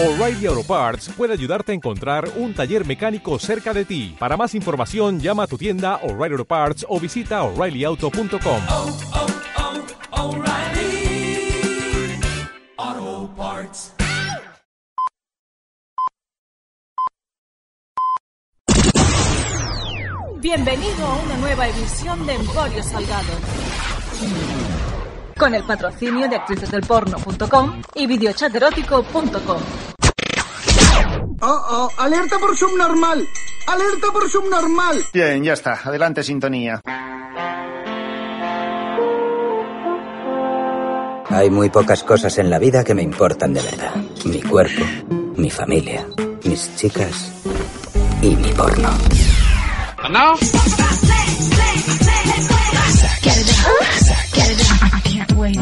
O'Reilly Auto Parts puede ayudarte a encontrar un taller mecánico cerca de ti. Para más información, llama a tu tienda O'Reilly Auto Parts o visita oreillyauto.com. oh, oh, Parts. Bienvenido a una nueva edición de Emporio Salgado. Con el patrocinio de actricesdelporno.com y videochaterótico.com. Oh, oh, alerta por subnormal. Alerta por subnormal. Bien, ya está. Adelante, sintonía. Hay muy pocas cosas en la vida que me importan de verdad. Mi cuerpo, mi familia, mis chicas y mi porno. We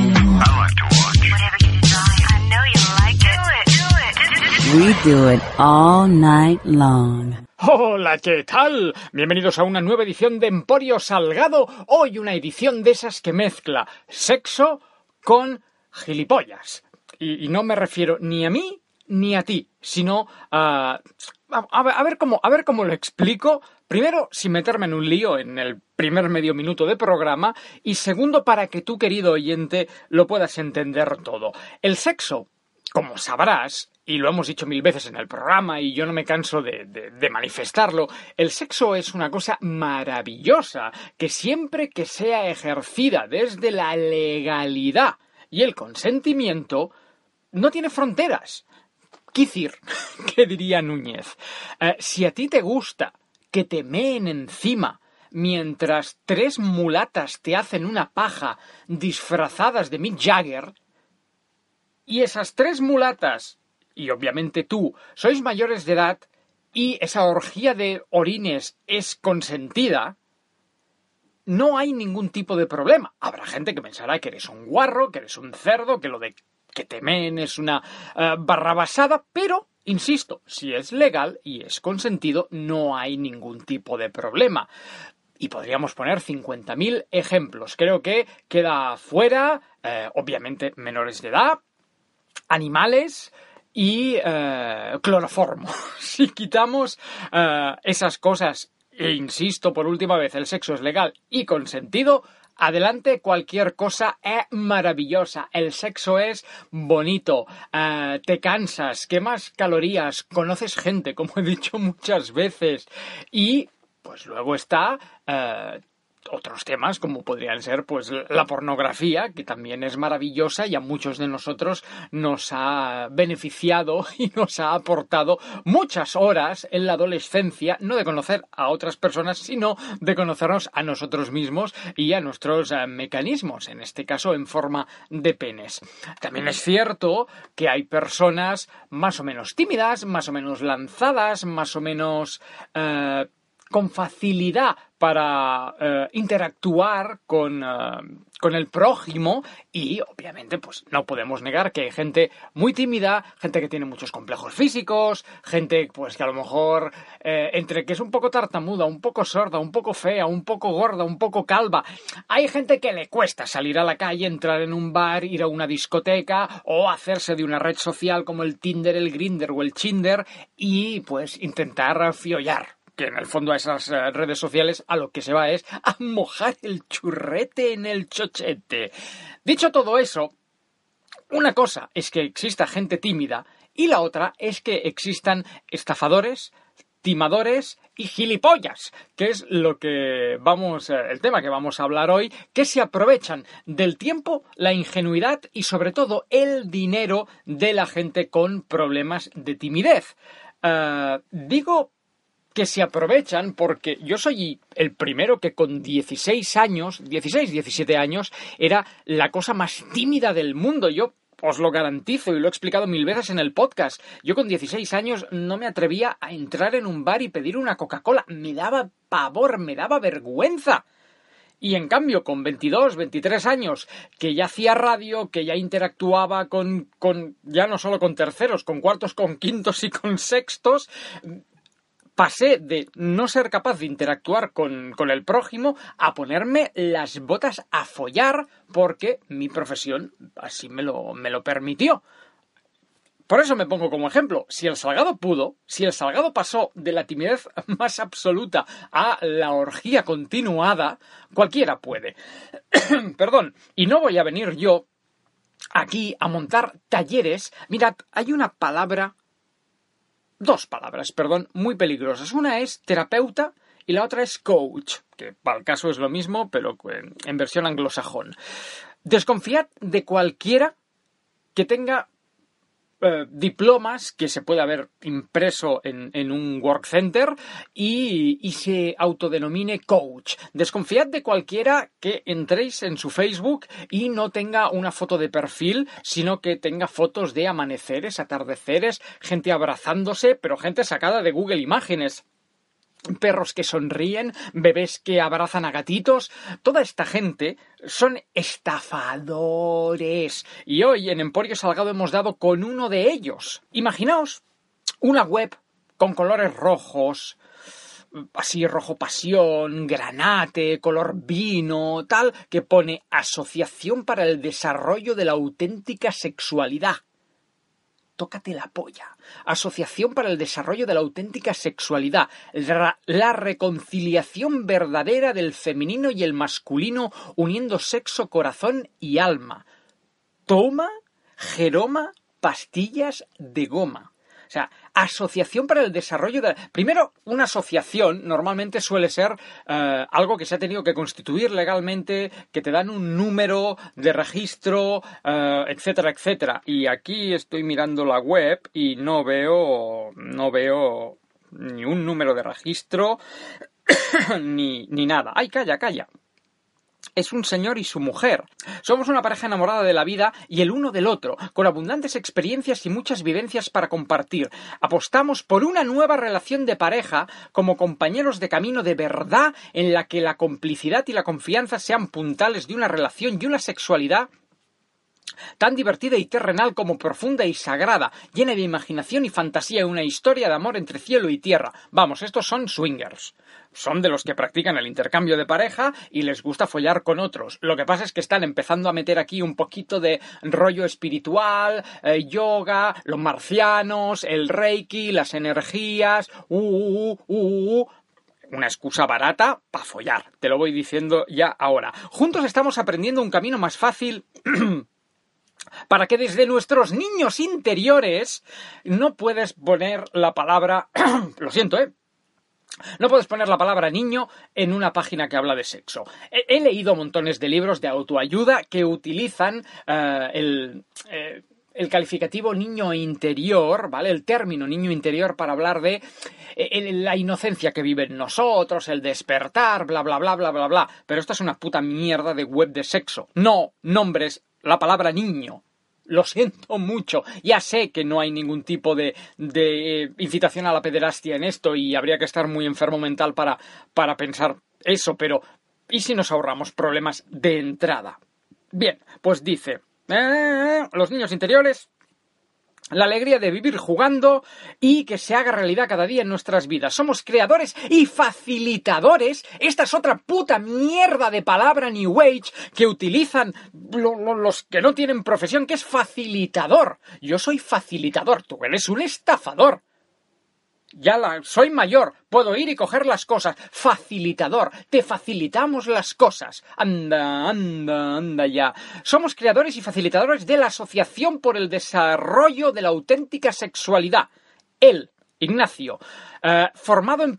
do it all night long. Hola, ¿qué tal? Bienvenidos a una nueva edición de Emporio Salgado. Hoy una edición de esas que mezcla sexo con gilipollas. Y, no me refiero ni a mí ni a ti, sino a... A, a ver cómo, a ver cómo lo explico. Primero, sin meterme en un lío en el primer medio minuto de programa. Y segundo, para que tú, querido oyente, lo puedas entender todo. El sexo, como sabrás, y lo hemos dicho mil veces en el programa y yo no me canso de, manifestarlo, el sexo es una cosa maravillosa que siempre que sea ejercida desde la legalidad y el consentimiento, no tiene fronteras. Quicir, que diría Núñez, eh, si a ti te gusta que te meen encima mientras tres mulatas te hacen una paja disfrazadas de Mick Jagger, y esas tres mulatas, y obviamente tú, sois mayores de edad, y esa orgía de orines es consentida, no hay ningún tipo de problema. Habrá gente que pensará que eres un guarro, que eres un cerdo, que lo de que temen es una uh, barrabasada, pero, insisto, si es legal y es consentido, no hay ningún tipo de problema. Y podríamos poner 50.000 ejemplos. Creo que queda fuera, eh, obviamente, menores de edad, animales y eh, cloroformo. si quitamos eh, esas cosas, e insisto por última vez, el sexo es legal y consentido, Adelante, cualquier cosa es maravillosa. El sexo es bonito. Uh, te cansas, quemas calorías, conoces gente, como he dicho muchas veces. Y, pues luego está. Uh, otros temas como podrían ser pues la pornografía que también es maravillosa y a muchos de nosotros nos ha beneficiado y nos ha aportado muchas horas en la adolescencia no de conocer a otras personas sino de conocernos a nosotros mismos y a nuestros uh, mecanismos en este caso en forma de penes. También es cierto que hay personas más o menos tímidas más o menos lanzadas más o menos uh, con facilidad para uh, interactuar con, uh, con, el prójimo y obviamente pues no podemos negar que hay gente muy tímida, gente que tiene muchos complejos físicos, gente pues que a lo mejor eh, entre que es un poco tartamuda, un poco sorda, un poco fea, un poco gorda, un poco calva, hay gente que le cuesta salir a la calle, entrar en un bar, ir a una discoteca o hacerse de una red social como el Tinder, el Grinder o el Chinder y pues intentar fiollar que en el fondo a esas uh, redes sociales a lo que se va es a mojar el churrete en el chochete. Dicho todo eso, una cosa es que exista gente tímida y la otra es que existan estafadores, timadores y gilipollas, que es lo que vamos, uh, el tema que vamos a hablar hoy, que se aprovechan del tiempo, la ingenuidad y sobre todo el dinero de la gente con problemas de timidez. Uh, digo que se aprovechan porque yo soy el primero que con 16 años, 16, 17 años, era la cosa más tímida del mundo. Yo os lo garantizo y lo he explicado mil veces en el podcast. Yo con 16 años no me atrevía a entrar en un bar y pedir una Coca-Cola. Me daba pavor, me daba vergüenza. Y en cambio, con 22, 23 años, que ya hacía radio, que ya interactuaba con, con, ya no solo con terceros, con cuartos, con quintos y con sextos, pasé de no ser capaz de interactuar con, con, el prójimo a ponerme las botas a follar porque mi profesión así me lo, me lo permitió. Por eso me pongo como ejemplo, si el Salgado pudo, si el Salgado pasó de la timidez más absoluta a la orgía continuada, cualquiera puede. Perdón, y no voy a venir yo aquí a montar talleres. Mirad, hay una palabra, dos palabras, perdón, muy peligrosas. Una es terapeuta y la otra es coach, que para el caso es lo mismo, pero en versión anglosajón. Desconfiad de cualquiera que tenga eh, diplomas que se puede haber impreso en, un work center y, y, se autodenomine coach. Desconfiad de cualquiera que entréis en su Facebook y no tenga una foto de perfil, sino que tenga fotos de amaneceres, atardeceres, gente abrazándose, pero gente sacada de Google Imágenes perros que sonríen, bebés que abrazan a gatitos, toda esta gente son estafadores. Y hoy en Emporio Salgado hemos dado con uno de ellos. Imaginaos una web con colores rojos, así rojo pasión, granate, color vino, tal, que pone Asociación para el Desarrollo de la Auténtica Sexualidad tócate la polla. Asociación para el Desarrollo de la Auténtica Sexualidad. La, reconciliación verdadera del femenino y el masculino uniendo sexo, corazón y alma. Toma, Jeroma, pastillas de goma. O sea, Asociación para el Desarrollo de... Primero, una asociación normalmente suele ser eh, algo que se ha tenido que constituir legalmente, que te dan un número de registro, eh, etcétera, etcétera. Y aquí estoy mirando la web y no veo, no veo ni un número de registro ni, ni nada. ¡Ay, calla, calla! Es un señor y su mujer. Somos una pareja enamorada de la vida y el uno del otro, con abundantes experiencias y muchas vivencias para compartir. Apostamos por una nueva relación de pareja como compañeros de camino de verdad en la que la complicidad y la confianza sean puntales de una relación y una sexualidad tan divertida y terrenal como profunda y sagrada, llena de imaginación y fantasía una historia de amor entre cielo y tierra. Vamos, estos son swingers. Son de los que practican el intercambio de pareja y les gusta follar con otros. Lo que pasa es que están empezando a meter aquí un poquito de rollo espiritual, eh, yoga, los marcianos, el reiki, las energías, uh, uh, uh, uh una excusa barata para follar. Te lo voy diciendo ya ahora. Juntos estamos aprendiendo un camino más fácil para que desde nuestros niños interiores no puedes poner la palabra, lo siento, ¿eh? No puedes poner la palabra niño en una página que habla de sexo. He, leído montones de libros de autoayuda que utilizan eh, el, eh, el calificativo niño interior, ¿vale? El término niño interior para hablar de eh, la inocencia que vive en nosotros, el despertar, bla, bla, bla, bla, bla, bla. Pero esto es una puta mierda de web de sexo. No nombres la palabra niño. Lo siento mucho. Ya sé que no hay ningún tipo de, de incitación a la pederastia en esto y habría que estar muy enfermo mental para, para pensar eso, pero ¿y si nos ahorramos problemas de entrada? Bien, pues dice, eh, los niños interiores la alegría de vivir jugando y que se haga realidad cada día en nuestras vidas. Somos creadores y facilitadores. Esta es otra puta mierda de palabra New Age que utilizan los que no tienen profesión, que es facilitador. Yo soy facilitador, tú eres un estafador. Ya la, soy mayor, puedo ir y coger las cosas. Facilitador, te facilitamos las cosas. Anda, anda, anda ya. Somos creadores y facilitadores de la Asociación por el Desarrollo de la Auténtica Sexualidad. Él, Ignacio, eh, formado en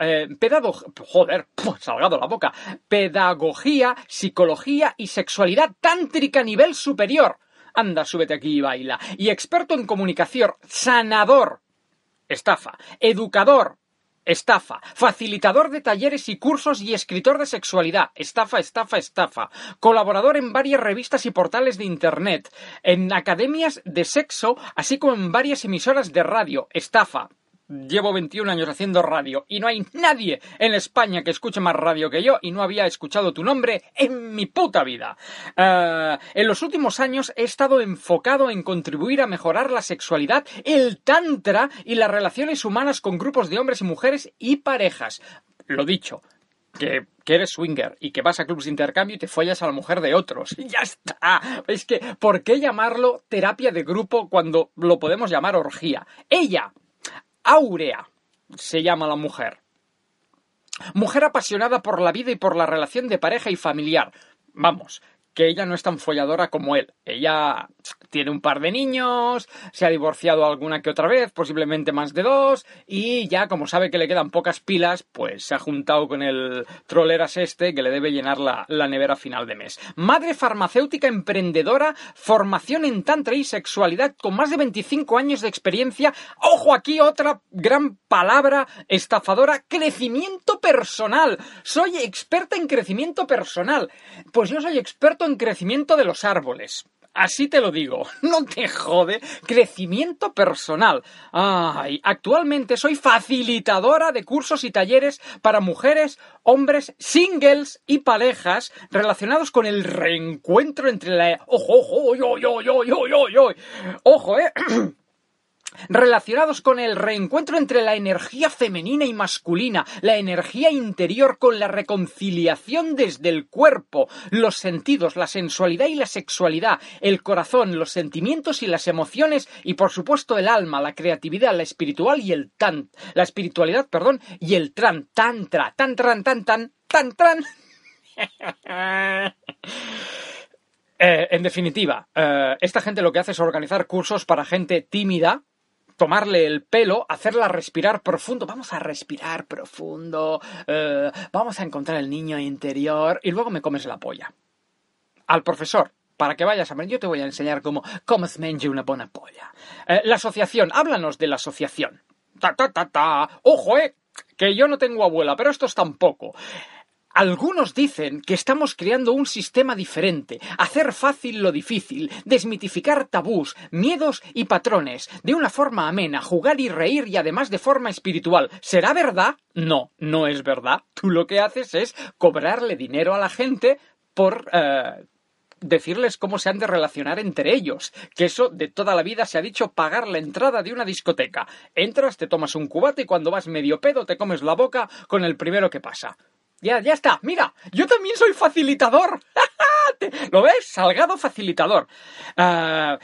eh, pedagogía, joder, salgado la boca, pedagogía, psicología y sexualidad tántrica a nivel superior. Anda, súbete aquí y baila. Y experto en comunicación, sanador, estafa. Educador, estafa. Facilitador de talleres y cursos y escritor de sexualidad, estafa, estafa, estafa. Colaborador en varias revistas y portales de Internet, en academias de sexo, así como en varias emisoras de radio, estafa. Llevo 21 años haciendo radio y no hay nadie en España que escuche más radio que yo y no había escuchado tu nombre en mi puta vida. Eh, en los últimos años he estado enfocado en contribuir a mejorar la sexualidad, el tantra y las relaciones humanas con grupos de hombres y mujeres y parejas. Lo dicho, que, que eres swinger y que vas a clubs de intercambio y te follas a la mujer de otros. Y ya está. Es que, ¿por qué llamarlo terapia de grupo cuando lo podemos llamar orgía? Ella, Áurea, se llama la mujer. Mujer apasionada por la vida y por la relación de pareja y familiar. Vamos, que ella no es tan folladora como él. Ella tiene un par de niños, se ha divorciado alguna que otra vez, posiblemente más de dos, y ya como sabe que le quedan pocas pilas, pues se ha juntado con el troleras este que le debe llenar la, la nevera final de mes. Madre farmacéutica emprendedora, formación en tantra y sexualidad con más de 25 años de experiencia. Ojo aquí otra gran palabra estafadora, crecimiento personal. Soy experta en crecimiento personal. Pues yo soy experto en crecimiento de los árboles. Así te lo digo, no te jode. Crecimiento personal. Ay, actualmente soy facilitadora de cursos y talleres para mujeres, hombres, singles y parejas relacionados con el reencuentro entre la... Ojo, ojo, ojo, ojo, ojo, ojo, ojo. Ojo, eh. relacionados con el reencuentro entre la energía femenina y masculina, la energía interior con la reconciliación desde el cuerpo, los sentidos, la sensualidad y la sexualidad, el corazón, los sentimientos y las emociones y por supuesto el alma, la creatividad, la espiritual y el tan, la espiritualidad, perdón, y el tran, tantra, tan, tran, tan, tan, tan, tran. Eh, en definitiva, eh, esta gente lo que hace es organizar cursos para gente tímida, tomarle el pelo, hacerla respirar profundo. Vamos a respirar profundo, eh, vamos a encontrar el niño interior y luego me comes la polla. Al profesor, para que vayas a ver, yo te voy a enseñar cómo, cómo es menja una buena polla. Eh, la asociación, háblanos de la asociación. Ta, ta, ta, ta. Ojo, eh, que yo no tengo abuela, pero estos tampoco. Algunos dicen que estamos creando un sistema diferente, hacer fácil lo difícil, desmitificar tabús, miedos y patrones, de una forma amena, jugar y reír y además de forma espiritual. ¿Será verdad? No, no es verdad. Tú lo que haces es cobrarle dinero a la gente por... Eh, decirles cómo se han de relacionar entre ellos, que eso de toda la vida se ha dicho pagar la entrada de una discoteca. Entras, te tomas un cubate y cuando vas medio pedo te comes la boca con el primero que pasa. Ya, ya está. Mira, yo también soy facilitador. ¿Lo ves? Salgado facilitador. Ah,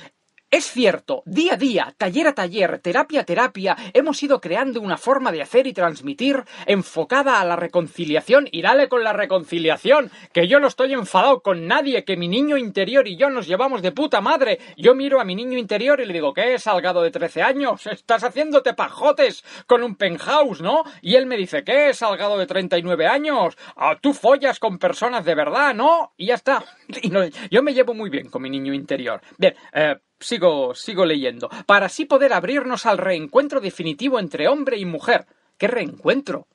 es cierto, día a día, taller a taller, terapia a terapia, hemos ido creando una forma de hacer y transmitir enfocada a la reconciliación y dale con la reconciliación, que yo no estoy enfadado con nadie, que mi niño interior y yo nos llevamos de puta madre. Yo miro a mi niño interior y le digo, ¿qué, salgado de 13 años? Estás haciéndote pajotes con un penthouse, ¿no? Y él me dice, ¿qué, salgado de 39 años? Ah, tú follas con personas de verdad, ¿no? Y ya está. Y no, yo me llevo muy bien con mi niño interior. Bien, eh, Sigo, sigo leyendo. Para así poder abrirnos al reencuentro definitivo entre hombre y mujer. ¿Qué reencuentro?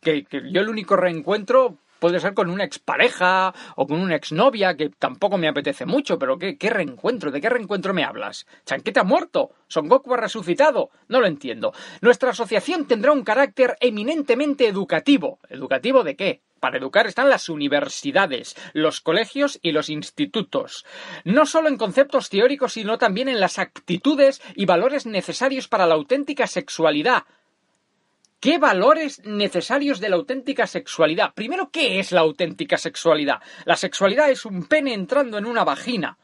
Que, que yo el único reencuentro puede ser con una expareja o con una exnovia que tampoco me apetece mucho, pero ¿qué, qué reencuentro? ¿De qué reencuentro me hablas? ¿Chanquete ha muerto? ¿Son Goku ha resucitado? No lo entiendo. Nuestra asociación tendrá un carácter eminentemente educativo. ¿Educativo de qué? Para educar están las universidades, los colegios y los institutos. No solo en conceptos teóricos, sino también en las actitudes y valores necesarios para la auténtica sexualidad. ¿Qué valores necesarios de la auténtica sexualidad? Primero, ¿qué es la auténtica sexualidad? La sexualidad es un pene entrando en una vagina.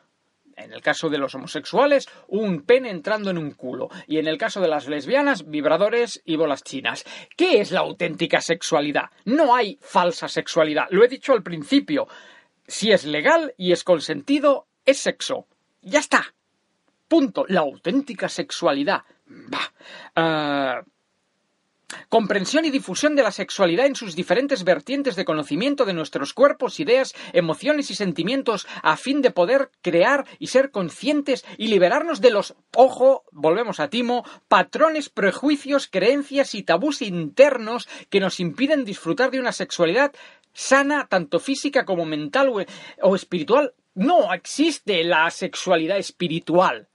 En el caso de los homosexuales, un pene entrando en un culo. Y en el caso de las lesbianas, vibradores y bolas chinas. ¿Qué es la auténtica sexualidad? No hay falsa sexualidad. Lo he dicho al principio. Si es legal y es consentido, es sexo. Ya está. Punto. La auténtica sexualidad. Bah. Ah, comprensión y difusión de la sexualidad en sus diferentes vertientes de conocimiento de nuestros cuerpos, ideas, emociones y sentimientos a fin de poder crear y ser conscientes y liberarnos de los, ojo, volvemos a Timo, patrones, prejuicios, creencias y tabús internos que nos impiden disfrutar de una sexualidad sana, tanto física como mental o, o espiritual. No existe la sexualidad espiritual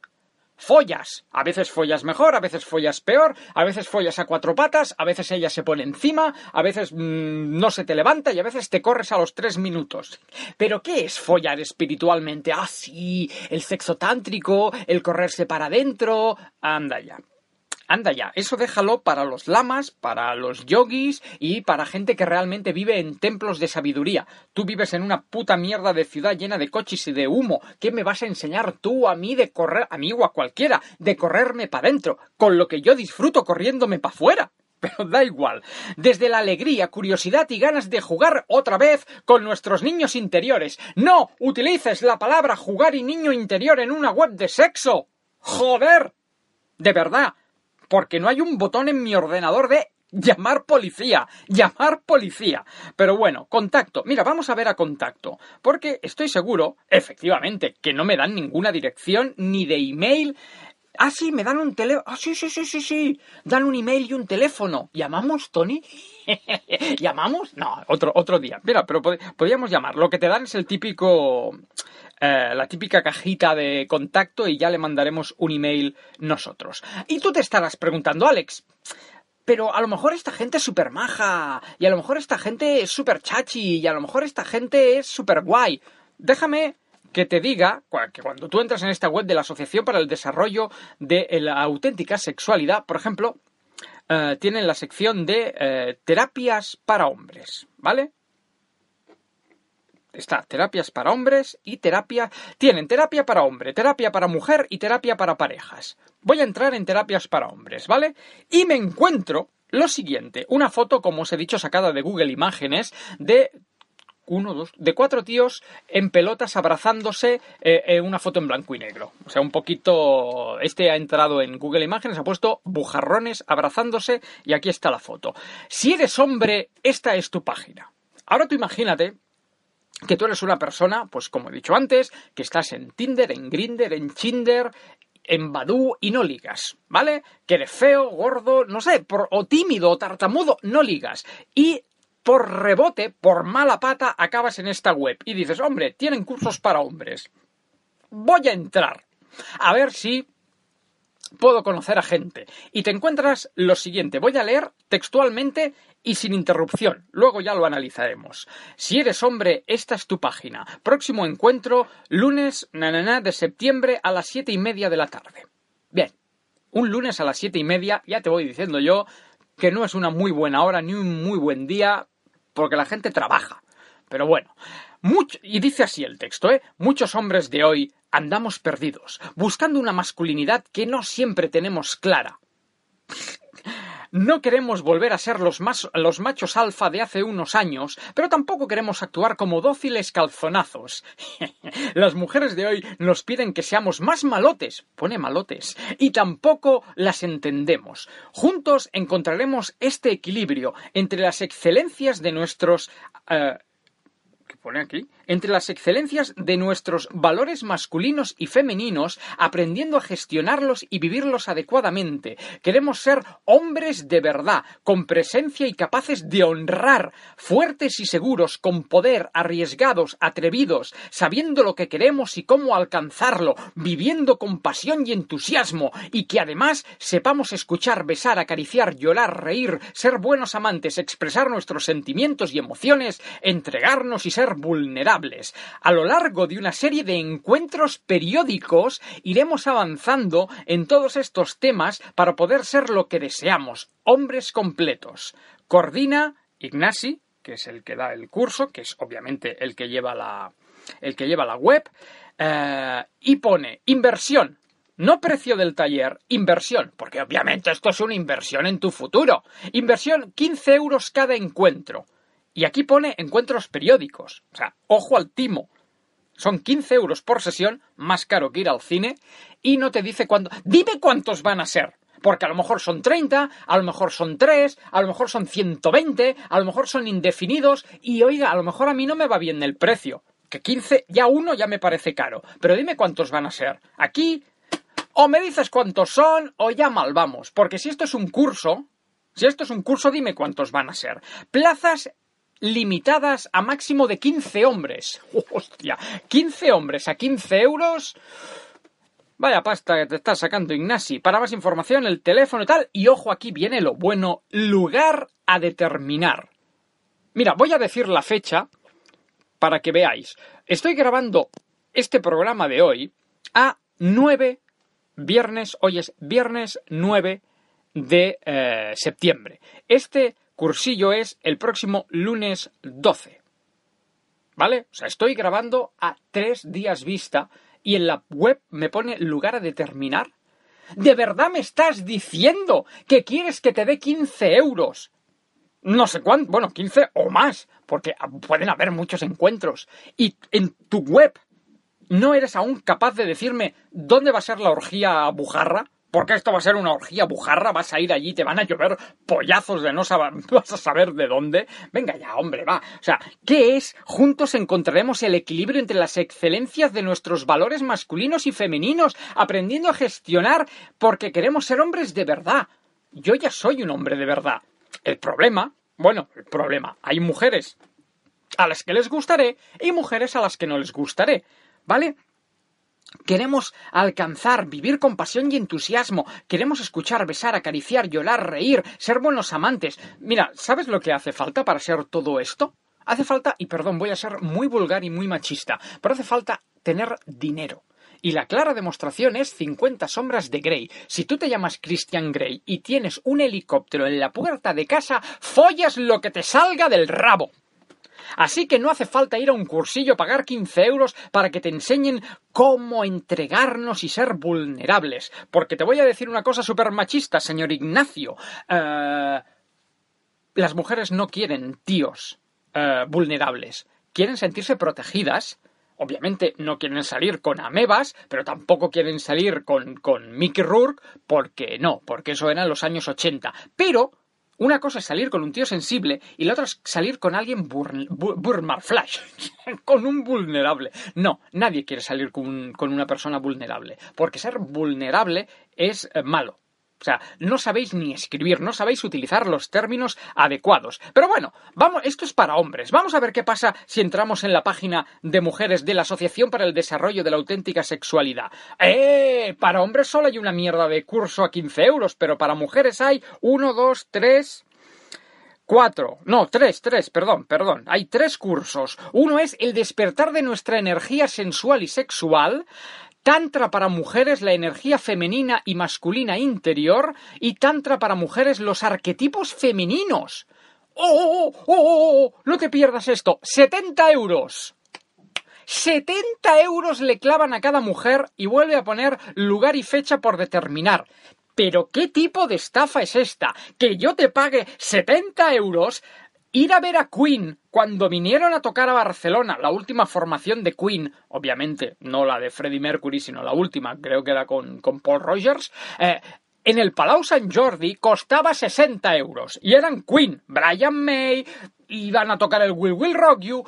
follas. A veces follas mejor, a veces follas peor, a veces follas a cuatro patas, a veces ella se pone encima, a veces mmm, no se te levanta y a veces te corres a los tres minutos. Pero ¿qué es follar espiritualmente? Ah, sí, el sexo tántrico, el correrse para adentro. Anda ya. Anda ya, eso déjalo para los lamas, para los yogis y para gente que realmente vive en templos de sabiduría. Tú vives en una puta mierda de ciudad llena de coches y de humo. ¿Qué me vas a enseñar tú a mí de correr, a mí o a cualquiera, de correrme para adentro, con lo que yo disfruto corriéndome para afuera? Pero da igual. Desde la alegría, curiosidad y ganas de jugar otra vez con nuestros niños interiores. No utilices la palabra jugar y niño interior en una web de sexo. Joder. De verdad porque no hay un botón en mi ordenador de llamar policía, llamar policía. Pero bueno, contacto. Mira, vamos a ver a contacto, porque estoy seguro, efectivamente, que no me dan ninguna dirección ni de email. Ah, sí, me dan un teléfono. Ah, sí, sí, sí, sí, sí. Dan un email y un teléfono. ¿Llamamos, Tony? ¿Llamamos? No, otro, otro día. Mira, pero podríamos llamar. Lo que te dan es el típico eh, la típica cajita de contacto y ya le mandaremos un email nosotros. Y tú te estarás preguntando, Alex, pero a lo mejor esta gente es súper maja, y a lo mejor esta gente es súper chachi, y a lo mejor esta gente es súper guay. Déjame que te diga que cuando tú entras en esta web de la Asociación para el Desarrollo de la Auténtica Sexualidad, por ejemplo, eh, tienen la sección de eh, terapias para hombres, ¿vale? Está terapias para hombres y terapia. Tienen terapia para hombre, terapia para mujer y terapia para parejas. Voy a entrar en terapias para hombres, ¿vale? Y me encuentro lo siguiente: una foto, como os he dicho, sacada de Google Imágenes de uno, dos, de cuatro tíos en pelotas abrazándose eh, en una foto en blanco y negro. O sea, un poquito. Este ha entrado en Google Imágenes, ha puesto bujarrones abrazándose y aquí está la foto. Si eres hombre, esta es tu página. Ahora tú imagínate que tú eres una persona, pues como he dicho antes, que estás en Tinder, en Grinder, en Chinder, en Badoo y no ligas, ¿vale? Que eres feo, gordo, no sé, o tímido o tartamudo, no ligas. Y por rebote, por mala pata, acabas en esta web y dices, hombre, tienen cursos para hombres. Voy a entrar. A ver si puedo conocer a gente. Y te encuentras lo siguiente. Voy a leer textualmente y sin interrupción. Luego ya lo analizaremos. Si eres hombre, esta es tu página. Próximo encuentro, lunes nanana, de septiembre a las siete y media de la tarde. Bien, un lunes a las siete y media, ya te voy diciendo yo que no es una muy buena hora ni un muy buen día, porque la gente trabaja. Pero bueno, y dice así el texto, ¿eh? Muchos hombres de hoy andamos perdidos, buscando una masculinidad que no siempre tenemos clara. No queremos volver a ser los, machos alfa de hace unos años, pero tampoco queremos actuar como dóciles calzonazos. las mujeres de hoy nos piden que seamos más malotes, pone malotes, y tampoco las entendemos. Juntos encontraremos este equilibrio entre las excelencias de nuestros eh, pone aquí, entre las excelencias de nuestros valores masculinos y femeninos, aprendiendo a gestionarlos y vivirlos adecuadamente. Queremos ser hombres de verdad, con presencia y capaces de honrar, fuertes y seguros, con poder, arriesgados, atrevidos, sabiendo lo que queremos y cómo alcanzarlo, viviendo con pasión y entusiasmo, y que además sepamos escuchar, besar, acariciar, llorar, reír, ser buenos amantes, expresar nuestros sentimientos y emociones, entregarnos y ser vulnerables. A lo largo de una serie de encuentros periódicos iremos avanzando en todos estos temas para poder ser lo que deseamos, hombres completos. Coordina Ignasi, que es el que da el curso, que es obviamente el que lleva la, el que lleva la web, eh, y pone inversión, no precio del taller, inversión, porque obviamente esto es una inversión en tu futuro. Inversión 15 euros cada encuentro. Y aquí pone encuentros periódicos. O sea, ojo al timo. Son 15 euros por sesión, más caro que ir al cine, y no te dice cuándo. Dime cuántos van a ser. Porque a lo mejor son 30, a lo mejor son 3, a lo mejor son 120, a lo mejor son indefinidos, y oiga, a lo mejor a mí no me va bien el precio. Que 15, ya uno ya me parece caro. Pero dime cuántos van a ser. Aquí, o me dices cuántos son, o ya mal vamos. Porque si esto es un curso, si esto es un curso, dime cuántos van a ser. Plazas limitadas a máximo de 15 hombres. ¡Hostia! 15 hombres a 15 euros. Vaya pasta que te está sacando Ignasi. Para más información, el teléfono y tal. Y ojo, aquí viene lo bueno. Lugar a determinar. Mira, voy a decir la fecha para que veáis. Estoy grabando este programa de hoy a 9 viernes. Hoy es viernes 9 de eh, septiembre. Este cursillo es el próximo lunes 12. ¿Vale? O sea, estoy grabando a tres días vista y en la web me pone lugar a determinar. ¿De verdad me estás diciendo que quieres que te dé 15 euros? No sé cuánto, bueno, 15 o más, porque pueden haber muchos encuentros. Y en tu web no eres aún capaz de decirme dónde va a ser la orgía bujarra porque esto va a ser una orgía bujarra, vas a ir allí, te van a llover pollazos de no saber, vas a saber de dónde. Venga ya, hombre, va. O sea, ¿qué es? Juntos encontraremos el equilibrio entre las excelencias de nuestros valores masculinos y femeninos, aprendiendo a gestionar porque queremos ser hombres de verdad. Yo ya soy un hombre de verdad. El problema, bueno, el problema, hay mujeres a las que les gustaré y mujeres a las que no les gustaré. ¿Vale? Queremos alcanzar, vivir con pasión y entusiasmo. Queremos escuchar, besar, acariciar, llorar, reír, ser buenos amantes. Mira, ¿sabes lo que hace falta para ser todo esto? Hace falta, y perdón, voy a ser muy vulgar y muy machista, pero hace falta tener dinero. Y la clara demostración es 50 sombras de Grey. Si tú te llamas Christian Grey y tienes un helicóptero en la puerta de casa, follas lo que te salga del rabo. Así que no hace falta ir a un cursillo, pagar 15 euros para que te enseñen cómo entregarnos y ser vulnerables. Porque te voy a decir una cosa súper machista, señor Ignacio. Eh, las mujeres no quieren tíos eh, vulnerables. Quieren sentirse protegidas. Obviamente no quieren salir con amebas, pero tampoco quieren salir con, con Mickey Rourke, porque no, porque eso era en los años 80. Pero una cosa es salir con un tío sensible y la otra es salir con alguien Burmar Flash, con un vulnerable. No, nadie quiere salir con, con, una persona vulnerable, porque ser vulnerable es eh, malo. O sea, no sabéis ni escribir, no sabéis utilizar los términos adecuados. Pero bueno, vamos, esto es para hombres. Vamos a ver qué pasa si entramos en la página de mujeres de la Asociación para el Desarrollo de la Auténtica Sexualidad. ¡Eh! Para hombres solo hay una mierda de curso a 15 euros, pero para mujeres hay uno, dos, tres, cuatro, no, tres, tres, perdón, perdón. Hay tres cursos. Uno es el despertar de nuestra energía sensual y sexual. Tantra para mujeres, la energía femenina y masculina interior, y Tantra para mujeres, los arquetipos femeninos. ¡Oh, oh, oh, oh! No te pierdas esto. ¡70 euros! 70 euros le clavan a cada mujer y vuelve a poner lugar y fecha por determinar. Pero ¿qué tipo de estafa es esta? Que yo te pague 70 euros Ir a ver a Queen cuando vinieron a tocar a Barcelona, la última formación de Queen, obviamente no la de Freddie Mercury, sino la última, creo que era con, con Paul Rogers, eh, en el Palau Sant Jordi costaba 60 euros y eran Queen, Brian May, iban a tocar el Will Will Rock You,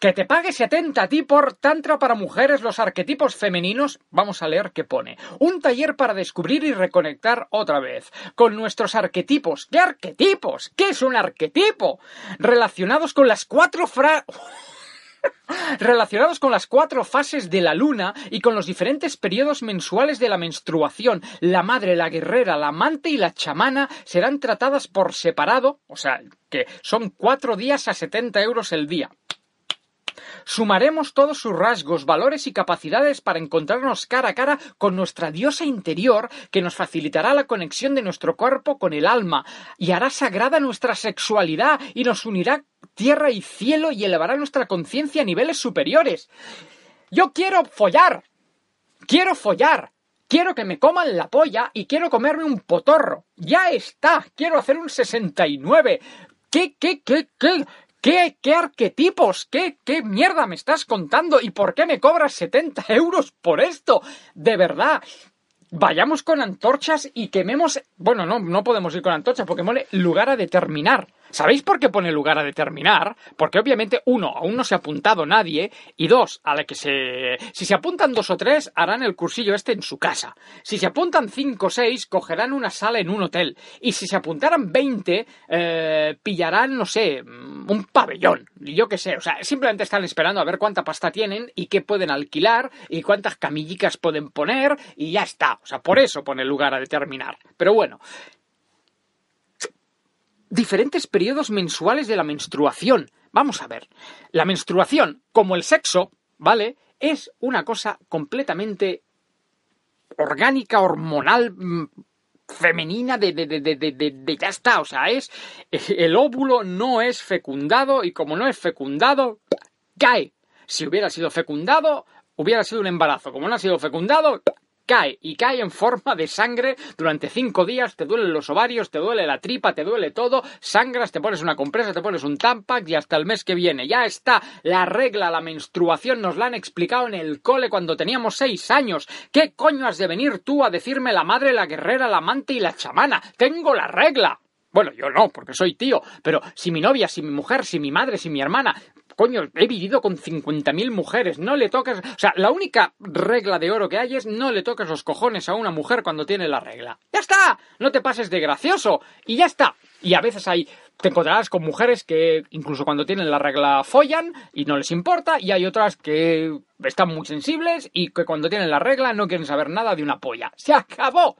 que te pague 70 a ti por Tantra para mujeres, los arquetipos femeninos. Vamos a leer qué pone. Un taller para descubrir y reconectar otra vez con nuestros arquetipos. ¿Qué arquetipos? ¿Qué es un arquetipo? Relacionados con las cuatro fra... relacionados con las cuatro fases de la luna y con los diferentes periodos mensuales de la menstruación. La madre, la guerrera, la amante y la chamana serán tratadas por separado, o sea, que son cuatro días a 70 euros el día. Sumaremos todos sus rasgos, valores y capacidades para encontrarnos cara a cara con nuestra diosa interior que nos facilitará la conexión de nuestro cuerpo con el alma y hará sagrada nuestra sexualidad y nos unirá tierra y cielo y elevará nuestra conciencia a niveles superiores. Yo quiero follar. Quiero follar. Quiero que me coman la polla y quiero comerme un potorro. Ya está. Quiero hacer un 69. ¿Qué, qué, qué, qué? ¿Qué, qué arquetipos? ¿Qué, qué mierda me estás contando? ¿Y por qué me cobras 70 euros por esto? De verdad. Vayamos con antorchas y quememos. Bueno, no, no podemos ir con antorchas porque pone lugar a determinar. ¿Sabéis por qué pone lugar a determinar? Porque obviamente, uno, aún no se ha apuntado nadie, y dos, a la que se. Si se apuntan dos o tres, harán el cursillo este en su casa. Si se apuntan cinco o seis, cogerán una sala en un hotel. Y si se apuntaran veinte, eh, pillarán, no sé, un pabellón. Yo qué sé, o sea, simplemente están esperando a ver cuánta pasta tienen y qué pueden alquilar y cuántas camillicas pueden poner, y ya está. O sea, por eso pone lugar a determinar. Pero bueno, diferentes periodos mensuales de la menstruación. Vamos a ver, la menstruación, como el sexo, ¿vale? Es una cosa completamente orgánica, hormonal, mm, femenina de, de, de, de, ya está, o sea, es el óvulo no es fecundado y como no es fecundado, cae. Si hubiera sido fecundado, hubiera sido un embarazo. Como no ha sido fecundado, cae y cae en forma de sangre durante cinco días, te duelen los ovarios, te duele la tripa, te duele todo, sangras, te pones una compresa, te pones un tampac y hasta el mes que viene. Ya está, la regla, la menstruación nos la han explicado en el cole cuando teníamos seis años. ¿Qué coño has de venir tú a decirme la madre, la guerrera, la amante y la chamana? Tengo la regla. Bueno, yo no, porque soy tío, pero si mi novia, si mi mujer, si mi madre, si mi hermana, coño, he vivido con 50.000 mujeres, no le tocas, o sea, la única regla de oro que hay es no le toques los cojones a una mujer cuando tiene la regla. Ya está, no te pases de gracioso y ya está. Y a veces hay te encontrarás con mujeres que incluso cuando tienen la regla follan y no les importa y hay otras que están muy sensibles y que cuando tienen la regla no quieren saber nada de una polla. Se acabó.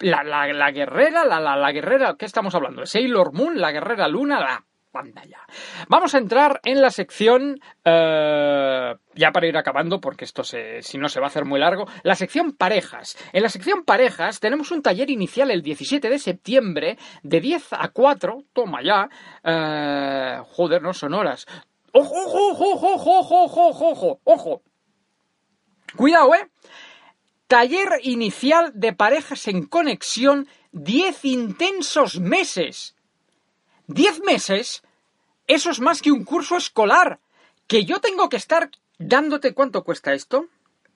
La, la, la guerrera, la, la, la guerrera, ¿qué estamos hablando? Sailor Moon, la guerrera luna, la pantalla. Vamos a entrar en la sección, eh, ya para ir acabando, porque esto se, si no se va a hacer muy largo, la sección parejas. En la sección parejas tenemos un taller inicial el 17 de septiembre de 10 a 4, toma ya, eh, joder, no son horas. Ojo, ojo, ojo, ojo, ojo, ojo, ojo, ojo. Cuidado, ¿eh? Taller inicial de parejas en conexión 10 intensos meses. 10 meses, eso es más que un curso escolar. Que yo tengo que estar dándote cuánto cuesta esto.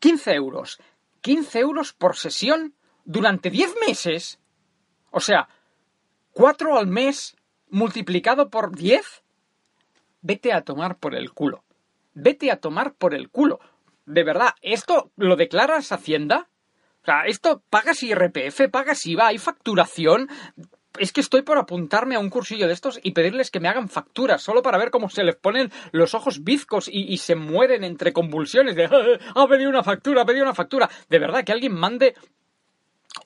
15 euros. 15 euros por sesión durante 10 meses. O sea, 4 al mes multiplicado por 10. Vete a tomar por el culo. Vete a tomar por el culo. De verdad, ¿esto lo declaras Hacienda? O sea, esto pagas IRPF, pagas IVA, hay facturación. Es que estoy por apuntarme a un cursillo de estos y pedirles que me hagan facturas, solo para ver cómo se les ponen los ojos bizcos y, se mueren entre convulsiones de ha venido una factura, ha pedido una factura. De verdad, que alguien mande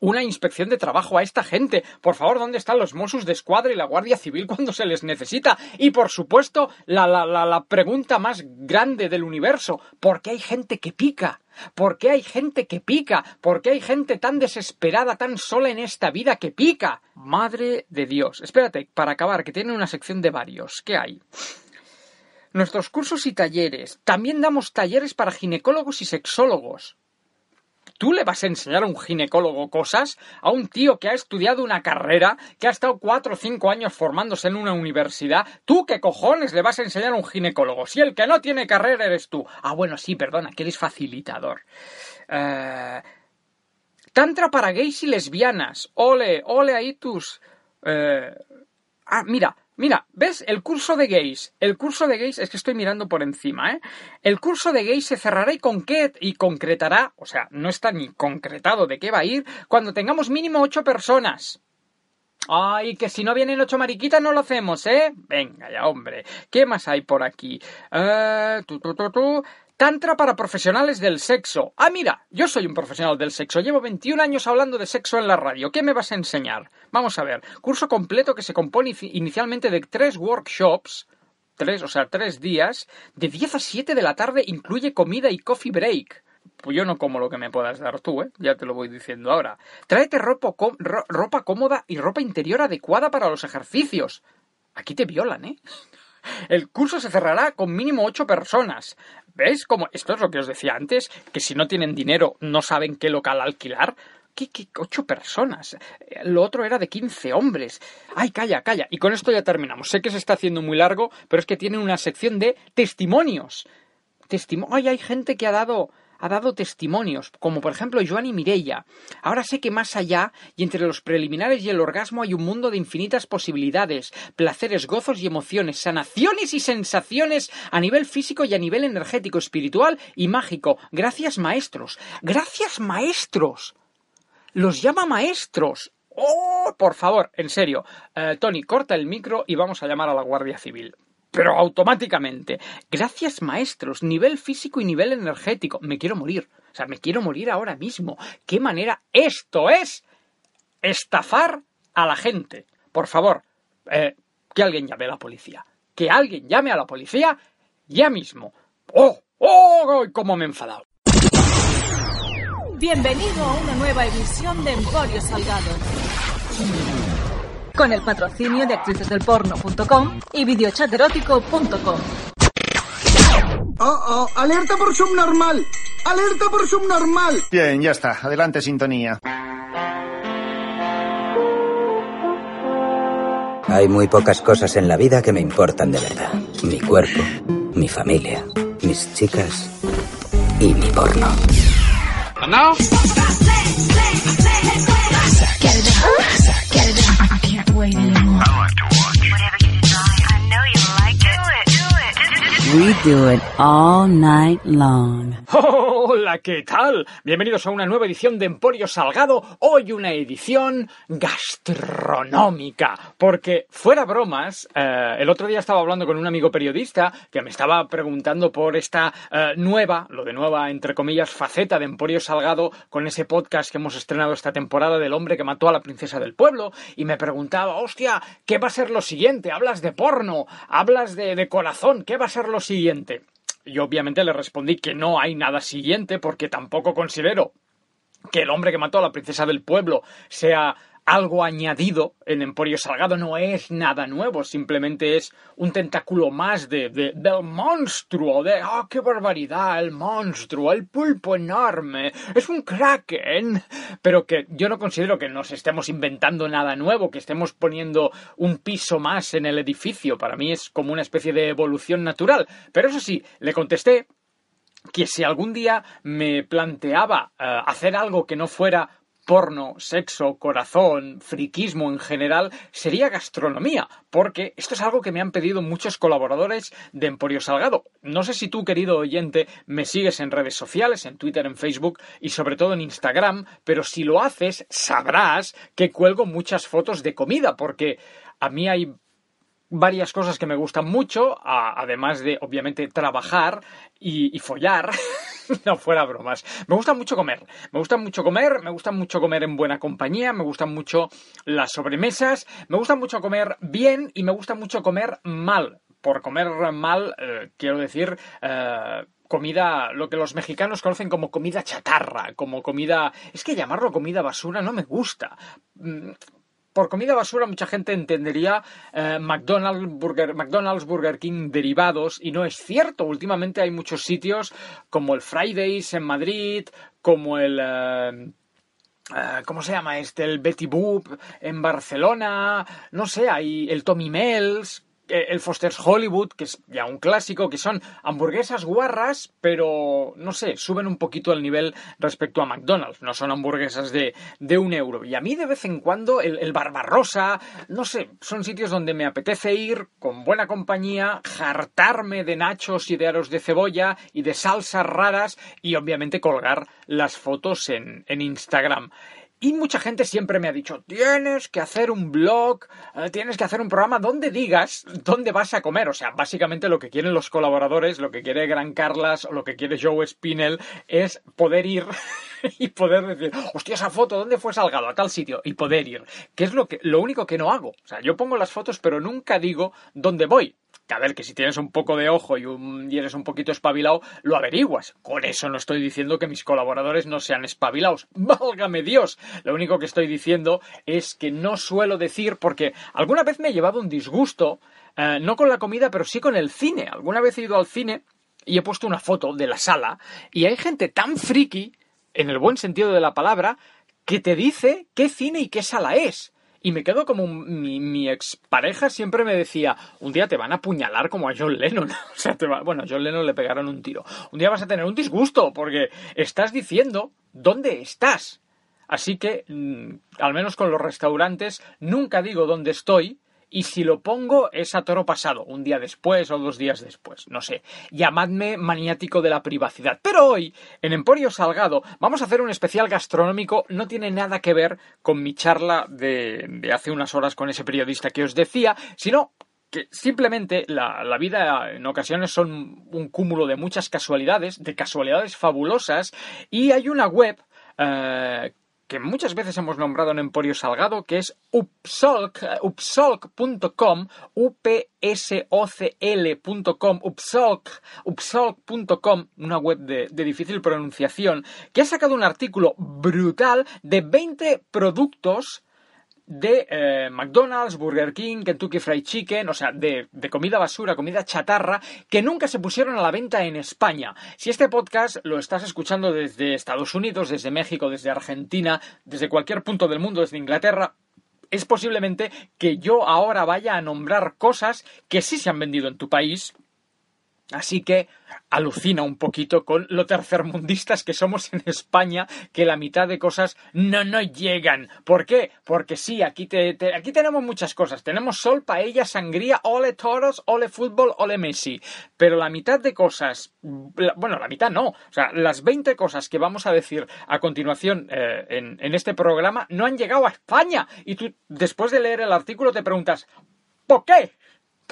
una inspección de trabajo a esta gente. Por favor, ¿dónde están los Mossos de Escuadra y la Guardia Civil cuando se les necesita? Y por supuesto, la, la, la, la pregunta más grande del universo, ¿por qué hay gente que pica? ¿Por qué hay gente que pica? ¿Por qué hay gente tan desesperada, tan sola en esta vida que pica? Madre de Dios. Espérate, para acabar, que tiene una sección de varios. ¿Qué hay? Nuestros cursos y talleres. También damos talleres para ginecólogos y sexólogos. ¿Tú le vas a enseñar a un ginecólogo cosas? ¿A un tío que ha estudiado una carrera, que ha estado cuatro o cinco años formándose en una universidad? ¿Tú qué cojones le vas a enseñar a un ginecólogo? Si el que no tiene carrera eres tú. Ah, bueno, sí, perdona, que eres facilitador. Eh, Tantra para gays y lesbianas. Ole, ole ahí tus... eh, Ah, mira, mira, ¿ves? El curso de gays. El curso de gays, es que estoy mirando por encima, ¿eh? El curso de gays se cerrará y, con qué, y concretará, o sea, no está ni concretado de qué va a ir, cuando tengamos mínimo ocho personas. Ay, que si no vienen ocho mariquitas no lo hacemos, ¿eh? Venga ya, hombre. ¿Qué más hay por aquí? Eh, tu, tu, tu, tu. Tantra para profesionales del sexo. Ah, mira, yo soy un profesional del sexo. Llevo 21 años hablando de sexo en la radio. ¿Qué me vas a enseñar? Vamos a ver. Curso completo que se compone inici- inicialmente de tres workshops. Tres, o sea, tres días. De 10 a 7 de la tarde incluye comida y coffee break. Pues yo no como lo que me puedas dar tú, ¿eh? Ya te lo voy diciendo ahora. Tráete ropa, ropa cómoda y ropa interior adecuada para los ejercicios. Aquí te violan, ¿eh? El curso se cerrará con mínimo ocho personas. ¿Ves cómo? Esto es lo que os decía antes, que si no tienen dinero no saben qué local alquilar. ¿Qué, qué? ¿Ocho personas? Lo otro era de 15 hombres. Ay, calla, calla. Y con esto ya terminamos. Sé que se está haciendo muy largo, pero es que tiene una sección de testimonios. Testimo Ay, hay gente que ha dado ha dado testimonios, como por ejemplo Joan y Mireia. Ahora sé que más allá y entre los preliminares y el orgasmo hay un mundo de infinitas posibilidades, placeres, gozos y emociones, sanaciones y sensaciones a nivel físico y a nivel energético, espiritual y mágico. Gracias maestros. Gracias maestros. Los llama maestros. ¡Oh! Por favor, en serio. Eh, Tony, corta el micro y vamos a llamar a la Guardia Civil. Pero automáticamente. Gracias, maestros. Nivel físico y nivel energético. Me quiero morir. O sea, me quiero morir ahora mismo. ¿Qué manera? Esto es estafar a la gente. Por favor, eh, que alguien llame a la policía. Que alguien llame a la policía ya mismo. ¡Oh! ¡Oh! ¡Cómo me he enfadado! Bienvenido a una nueva edición de Emporio Salgado. Con el patrocinio de actricesdelporno.com y videochaterótico.com. Oh, oh, alerta por subnormal. Alerta por subnormal. Bien, ya está. Adelante, sintonía. Hay muy pocas cosas en la vida que me importan de verdad. Mi cuerpo, mi familia, mis chicas y mi porno. We do it all night long. Hola, ¿qué tal? Bienvenidos a una nueva edición de Emporio Salgado. Hoy una edición gastronómica. Porque, fuera bromas, eh, el otro día estaba hablando con un amigo periodista que me estaba preguntando por esta eh, nueva, lo de nueva, entre comillas, faceta de Emporio Salgado con ese podcast que hemos estrenado esta temporada del hombre que mató a la princesa del pueblo. Y me preguntaba, hostia, ¿qué va a ser lo siguiente? Hablas de porno, hablas de, corazón, ¿qué va a ser lo siguiente? Y obviamente le respondí que no hay nada siguiente porque tampoco considero que el hombre que mató a la princesa del pueblo sea algo añadido en Emporio Salgado, no es nada nuevo, simplemente es un tentáculo más de, de- del monstruo, de ¡ah, qué barbaridad! El monstruo, el pulpo enorme, es un kraken, pero que yo no considero que nos estemos inventando nada nuevo, que estemos poniendo un piso más en el edificio, para mí es como una especie de evolución natural, pero eso sí, le contesté que si algún día me planteaba eh, hacer algo que no fuera porno, sexo, corazón, friquismo en general, sería gastronomía, porque esto es algo que me han pedido muchos colaboradores de Emporio Salgado. No sé si tú, querido oyente, me sigues en redes sociales, en Twitter, en Facebook y sobre todo en Instagram, pero si lo haces, sabrás que cuelgo muchas fotos de comida, porque a mí hay varias cosas que me gustan mucho, además de, obviamente, trabajar y, follar. no fuera bromas. Me gusta mucho comer. Me gusta mucho comer, me gusta mucho comer en buena compañía, me gustan mucho las sobremesas, me gusta mucho comer bien y me gusta mucho comer mal. Por comer mal, eh, quiero decir... eh, comida, lo que los mexicanos conocen como comida chatarra, como comida... Es que llamarlo comida basura no me gusta. Por comida basura mucha gente entendería eh, McDonald's, Burger, McDonald's, Burger King derivados y no es cierto. Últimamente hay muchos sitios como el Fridays en Madrid, como el... eh, eh, ¿Cómo se llama este? El Betty Boop en Barcelona. No sé, hay el Tommy Mel's, eh, el Foster's Hollywood, que es ya un clásico, que son hamburguesas guarras, pero no sé, suben un poquito el nivel respecto a McDonald's. No son hamburguesas de, de un euro. Y a mí de vez en cuando el, el Barbarossa, no sé, son sitios donde me apetece ir con buena compañía, jartarme de nachos y de aros de cebolla y de salsas raras y obviamente colgar las fotos en, en Instagram. Y mucha gente siempre me ha dicho, tienes que hacer un blog, eh, tienes que hacer un programa donde digas dónde vas a comer. O sea, básicamente lo que quieren los colaboradores, lo que quiere Gran Carlas o lo que quiere Joe Spinell es poder ir y poder decir, hostia, esa foto, ¿dónde fue Salgado? A tal sitio. Y poder ir. Que es lo, que, lo único que no hago. O sea, yo pongo las fotos, pero nunca digo dónde voy. Que a ver, que si tienes un poco de ojo y, un- eres un poquito espabilado, lo averiguas. Con eso no estoy diciendo que mis colaboradores no sean espabilados. ¡Válgame Dios! Lo único que estoy diciendo es que no suelo decir, porque alguna vez me he llevado un disgusto, eh, no con la comida, pero sí con el cine. Alguna vez he ido al cine y he puesto una foto de la sala y hay gente tan friki, en el buen sentido de la palabra, que te dice qué cine y qué sala es. Y me quedo como mi, mi expareja siempre me decía, un día te van a apuñalar como a John Lennon. O sea, te va- bueno, a John Lennon le pegaron un tiro. Un día vas a tener un disgusto porque estás diciendo dónde estás. Así que, mm, al menos con los restaurantes, nunca digo dónde estoy. Y si lo pongo es a toro pasado, un día después o dos días después, no sé. Llamadme maniático de la privacidad. Pero hoy, en Emporio Salgado, vamos a hacer un especial gastronómico. No tiene nada que ver con mi charla de, de hace unas horas con ese periodista que os decía, sino que simplemente la, vida en ocasiones son un cúmulo de muchas casualidades, de casualidades fabulosas, y hay una web eh, que muchas veces hemos nombrado en Emporio Salgado, que es upsolk, eh, upsolk.com, upsocl.com, upsolk, upsolk.com, una web de, de difícil pronunciación, que ha sacado un artículo brutal de 20 productos de eh, McDonald's, Burger King, Kentucky Fried Chicken, o sea, de, de comida basura, comida chatarra, que nunca se pusieron a la venta en España. Si este podcast lo estás escuchando desde Estados Unidos, desde México, desde Argentina, desde cualquier punto del mundo, desde Inglaterra, es posiblemente que yo ahora vaya a nombrar cosas que sí se han vendido en tu país, Así que alucina un poquito con lo tercermundistas que somos en España, que la mitad de cosas no nos llegan. ¿Por qué? Porque sí, aquí, te, aquí tenemos muchas cosas. Tenemos sol, paella, sangría, ole toros, ole fútbol, ole Messi. Pero la mitad de cosas, bueno, la mitad no. O sea, las 20 cosas que vamos a decir a continuación eh, en, en este programa no han llegado a España. Y tú, después de leer el artículo, te preguntas, ¿por qué?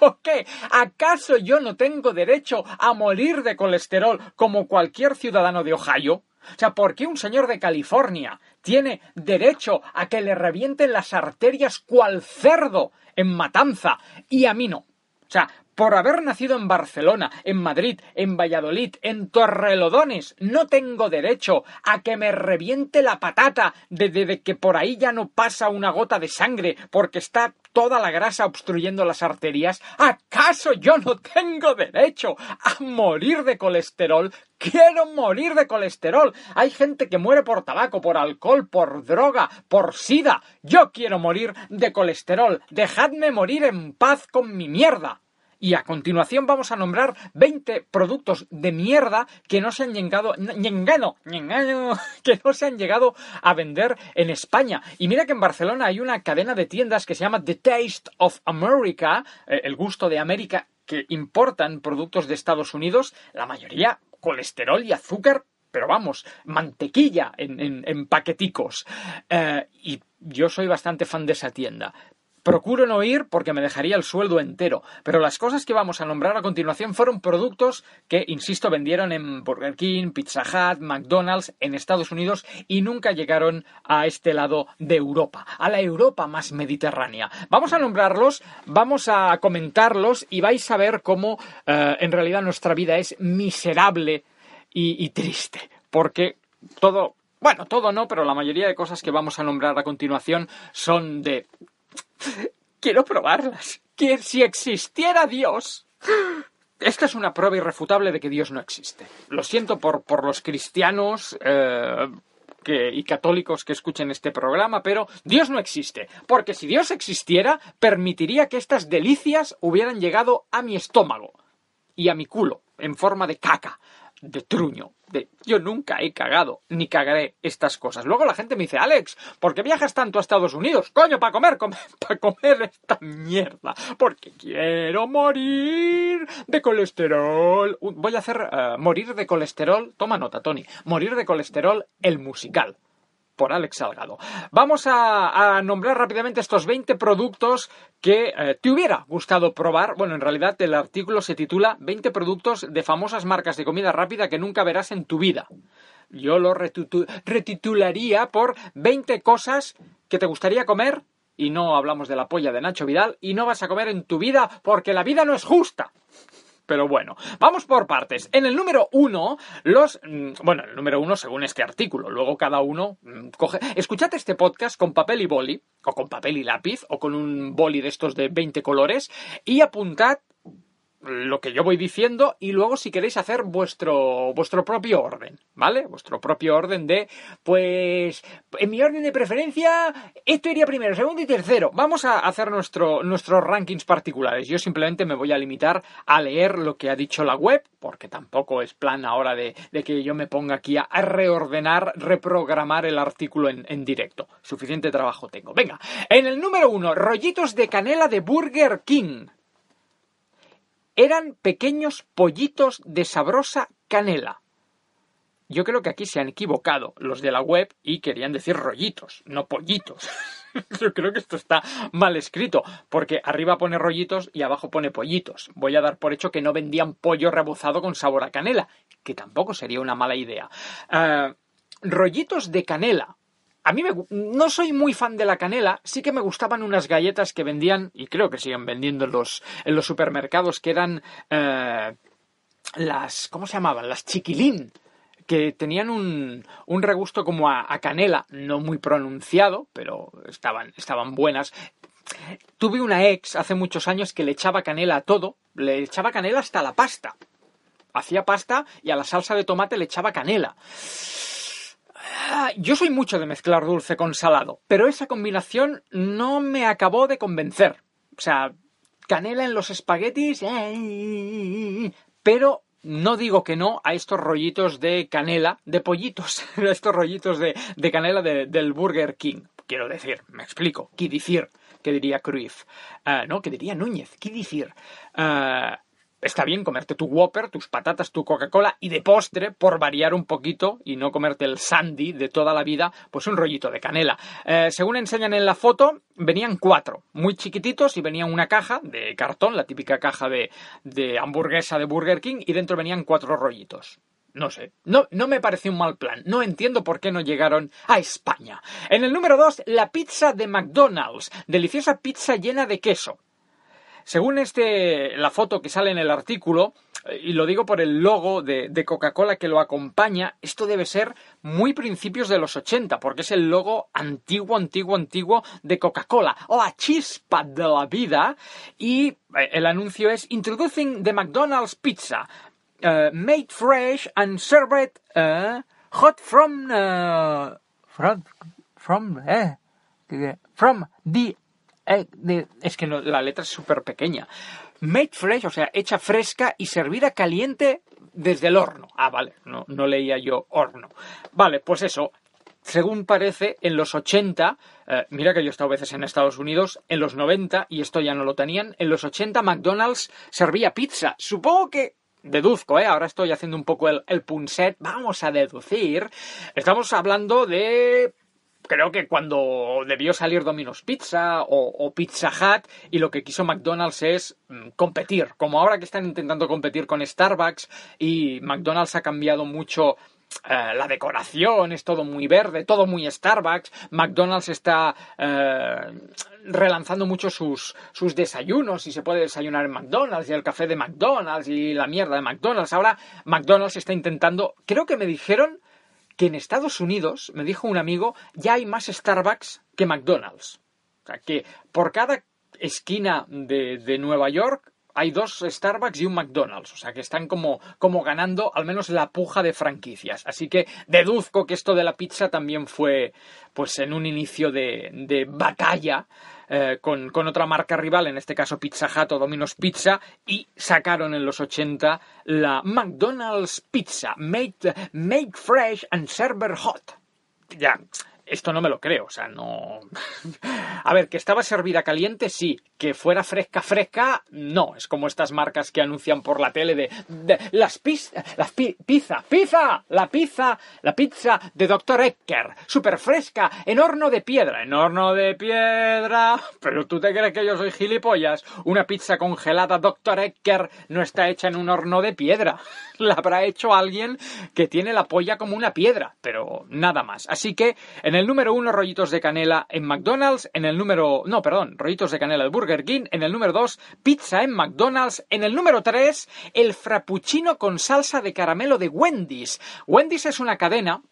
¿Por qué? ¿Acaso yo no tengo derecho a morir de colesterol como cualquier ciudadano de Ohio? O sea, ¿por qué un señor de California tiene derecho a que le revienten las arterias cual cerdo en matanza y a mí no? O sea, por haber nacido en Barcelona, en Madrid, en Valladolid, en Torrelodones, no tengo derecho a que me reviente la patata de, de- de que por ahí ya no pasa una gota de sangre porque está toda la grasa obstruyendo las arterias. ¿Acaso yo no tengo derecho a morir de colesterol? Quiero morir de colesterol. Hay gente que muere por tabaco, por alcohol, por droga, por sida. Yo quiero morir de colesterol. Dejadme morir en paz con mi mierda. Y a continuación vamos a nombrar 20 productos de mierda que no se han llegado, que no se han llegado a vender en España. Y mira que en Barcelona hay una cadena de tiendas que se llama The Taste of America, eh, el gusto de América, que importan productos de Estados Unidos, la mayoría colesterol y azúcar pero vamos, mantequilla en paqueticos. Eh, y yo soy bastante fan de esa tienda. Procuro no ir porque me dejaría el sueldo entero, pero las cosas que vamos a nombrar a continuación fueron productos que, insisto, vendieron en Burger King, Pizza Hut, McDonald's en Estados Unidos y nunca llegaron a este lado de Europa, a la Europa más mediterránea. Vamos a nombrarlos, vamos a comentarlos y vais a ver cómo eh, en realidad nuestra vida es miserable y, y triste, porque todo, bueno, todo no, pero la mayoría de cosas que vamos a nombrar a continuación son de... Quiero probarlas. Que si existiera Dios... Esta es una prueba irrefutable de que Dios no existe. Lo siento por, por los cristianos eh, y católicos que escuchen este programa, pero Dios no existe. Porque si Dios existiera, permitiría que estas delicias hubieran llegado a mi estómago y a mi culo en forma de caca, de truño, de yo nunca he cagado ni cagaré estas cosas. Luego la gente me dice, Alex, ¿por qué viajas tanto a Estados Unidos? Coño, para comer, para comer esta mierda. Porque quiero morir de colesterol. Voy a hacer eh, morir de colesterol. Toma nota, Tony. Morir de colesterol el musical por Alex Salgado. Vamos a, nombrar rápidamente estos 20 productos que eh, te hubiera gustado probar. Bueno, en realidad el artículo se titula 20 productos de famosas marcas de comida rápida que nunca verás en tu vida. Yo lo retitularía por 20 cosas que te gustaría comer y no hablamos de la polla de Nacho Vidal y no vas a comer en tu vida porque la vida no es justa. Pero bueno, vamos por partes. En el número uno, los. mm, Bueno, el número uno según este artículo. Luego cada uno mm, coge. Escuchad este podcast con papel y boli, o con papel y lápiz, o con un boli de estos de 20 colores, y apuntad lo que yo voy diciendo y luego si queréis hacer vuestro vuestro propio orden, ¿vale? Vuestro propio orden de pues en mi orden de preferencia esto iría primero, segundo y tercero. Vamos a hacer nuestro nuestros rankings particulares. Yo simplemente me voy a limitar a leer lo que ha dicho la web, porque tampoco es plan ahora de, de que yo me ponga aquí a, reordenar, reprogramar el artículo en, en directo. Suficiente trabajo tengo. Venga, en el número uno, rollitos de canela de Burger King eran pequeños pollitos de sabrosa canela. Yo creo que aquí se han equivocado los de la web y querían decir rollitos, no pollitos. Yo creo que esto está mal escrito, porque arriba pone rollitos y abajo pone pollitos. Voy a dar por hecho que no vendían pollo rebozado con sabor a canela, que tampoco sería una mala idea. Ah, rollitos de canela. A mí me no soy muy fan de la canela, sí que me gustaban unas galletas que vendían, y creo que siguen vendiendo en los, en los supermercados, que eran eh, las, ¿cómo se llamaban? Las chiquilín, que tenían un, un regusto como a, a canela, no muy pronunciado, pero estaban, estaban buenas. Tuve una ex hace muchos años que le echaba canela a todo, le echaba canela hasta la pasta. Hacía pasta y a la salsa de tomate le echaba canela. Ah, Yo soy mucho de mezclar dulce con salado, pero esa combinación no me acabó de convencer. O sea, canela en los espaguetis, pero no digo que no a estos rollitos de canela, de pollitos, a estos rollitos de, de canela de- del Burger King. Quiero decir, me explico, ¿qué decir? ¿Qué diría Cruyff? Ah, no, ¿qué diría Núñez? ¿Qué decir? Ah, está bien comerte tu Whopper, tus patatas, tu Coca-Cola y de postre, por variar un poquito y no comerte el Sandy de toda la vida, pues un rollito de canela. Eh, según enseñan en la foto, venían cuatro, muy chiquititos y venía una caja de cartón, la típica caja de, de hamburguesa de Burger King y dentro venían cuatro rollitos. No sé, no, no me pareció un mal plan. No entiendo por qué no llegaron a España. En el número 2, la pizza de McDonald's. Deliciosa pizza llena de queso. Según este, la foto que sale en el artículo, eh, y lo digo por el logo de, Coca-Cola que lo acompaña, esto debe ser muy principios de los 80, porque es el logo antiguo, antiguo, antiguo de Coca-Cola, la chispa de la vida, y eh, el anuncio es Introducing the McDonald's Pizza, eh, made fresh and served hot from, eh, from, from, eh, from the eh, es que la letra es súper pequeña. Made fresh, o sea, hecha fresca y servida caliente desde el horno. Ah, vale, no, no leía yo horno. Vale, pues eso. Según parece, en los 80, eh, mira que yo he estado veces en Estados Unidos, en los 90, y esto ya no lo tenían, en los 80 McDonald's servía pizza. Supongo que deduzco, ¿eh? ahora estoy haciendo un poco el, el punset, vamos a deducir. Estamos hablando de creo que cuando debió salir Domino's Pizza o, Pizza Hut y lo que quiso McDonald's es mm, competir, como ahora que están intentando competir con Starbucks y McDonald's ha cambiado mucho eh, la decoración, es todo muy verde, todo muy Starbucks, McDonald's está eh, relanzando mucho sus, sus desayunos y se puede desayunar en McDonald's y el café de McDonald's y la mierda de McDonald's. Ahora McDonald's está intentando, creo que me dijeron que en Estados Unidos, me dijo un amigo, ya hay más Starbucks que McDonald's. O sea, que por cada esquina de, de Nueva York hay dos Starbucks y un McDonald's. O sea, que están como, como ganando al menos la puja de franquicias. Así que deduzco que esto de la pizza también fue pues en un inicio de, de batalla eh, con, con otra marca rival, en este caso Pizza Hut o Domino's Pizza, y sacaron en los 80 la McDonald's Pizza, made, made fresh and server hot. Ya, esto no me lo creo, o sea, no... A ver, que estaba servida caliente, sí. Que fuera fresca, fresca, no. Es como estas marcas que anuncian por la tele de, las pizza, las pi- pizza, pizza, la pizza, la pizza de Dr. Ecker, súper fresca, en horno de piedra, en horno de piedra. Pero tú te crees que yo soy gilipollas. Una pizza congelada Dr. Ecker no está hecha en un horno de piedra. La habrá hecho alguien que tiene la polla como una piedra, pero nada más. Así que en el número uno, rollitos de canela en McDonald's. En el número. No, perdón, rollitos de canela en Burger King. En el número dos, pizza en McDonald's. En el número tres, el frappuccino con salsa de caramelo de Wendy's. Wendy's es una cadena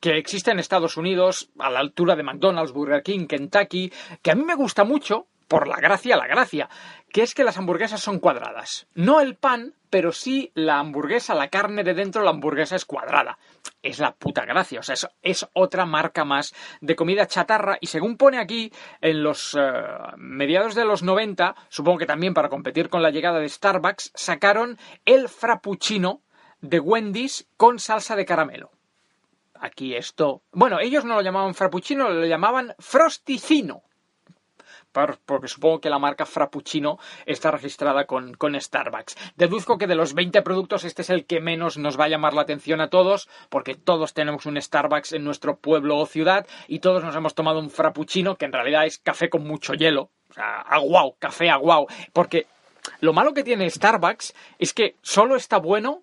que existe en Estados Unidos, a la altura de McDonald's, Burger King, Kentucky, que a mí me gusta mucho, por la gracia, la gracia, que es que las hamburguesas son cuadradas. No el pan, pero sí la hamburguesa, la carne de dentro, la hamburguesa es cuadrada. Es la puta gracia, o sea, es, es otra marca más de comida chatarra y según pone aquí, en los eh, mediados de los 90, supongo que también para competir con la llegada de Starbucks, sacaron el frappuccino de Wendy's con salsa de caramelo aquí esto. Bueno, ellos no lo llamaban frappuccino, lo llamaban frosticino. Por- Porque supongo que la marca Frappuccino está registrada con, con Starbucks. Deduzco que de los 20 productos este es el que menos nos va a llamar la atención a todos, porque todos tenemos un Starbucks en nuestro pueblo o ciudad y todos nos hemos tomado un Frappuccino, que en realidad es café con mucho hielo. O sea, aguau, café aguau. Porque lo malo que tiene Starbucks es que solo está bueno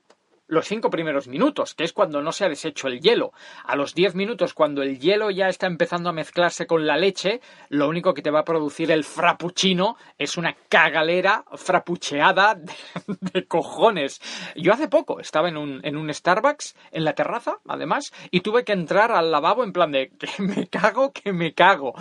los cinco primeros minutos, que es cuando no se ha deshecho el hielo. A los 10 minutos, cuando el hielo ya está empezando a mezclarse con la leche, lo único que te va a producir el frappuccino es una cagalera frapucheada de, de cojones. Yo hace poco estaba en un, en un Starbucks, en la terraza, además, y tuve que entrar al lavabo en plan de que me cago, que me cago.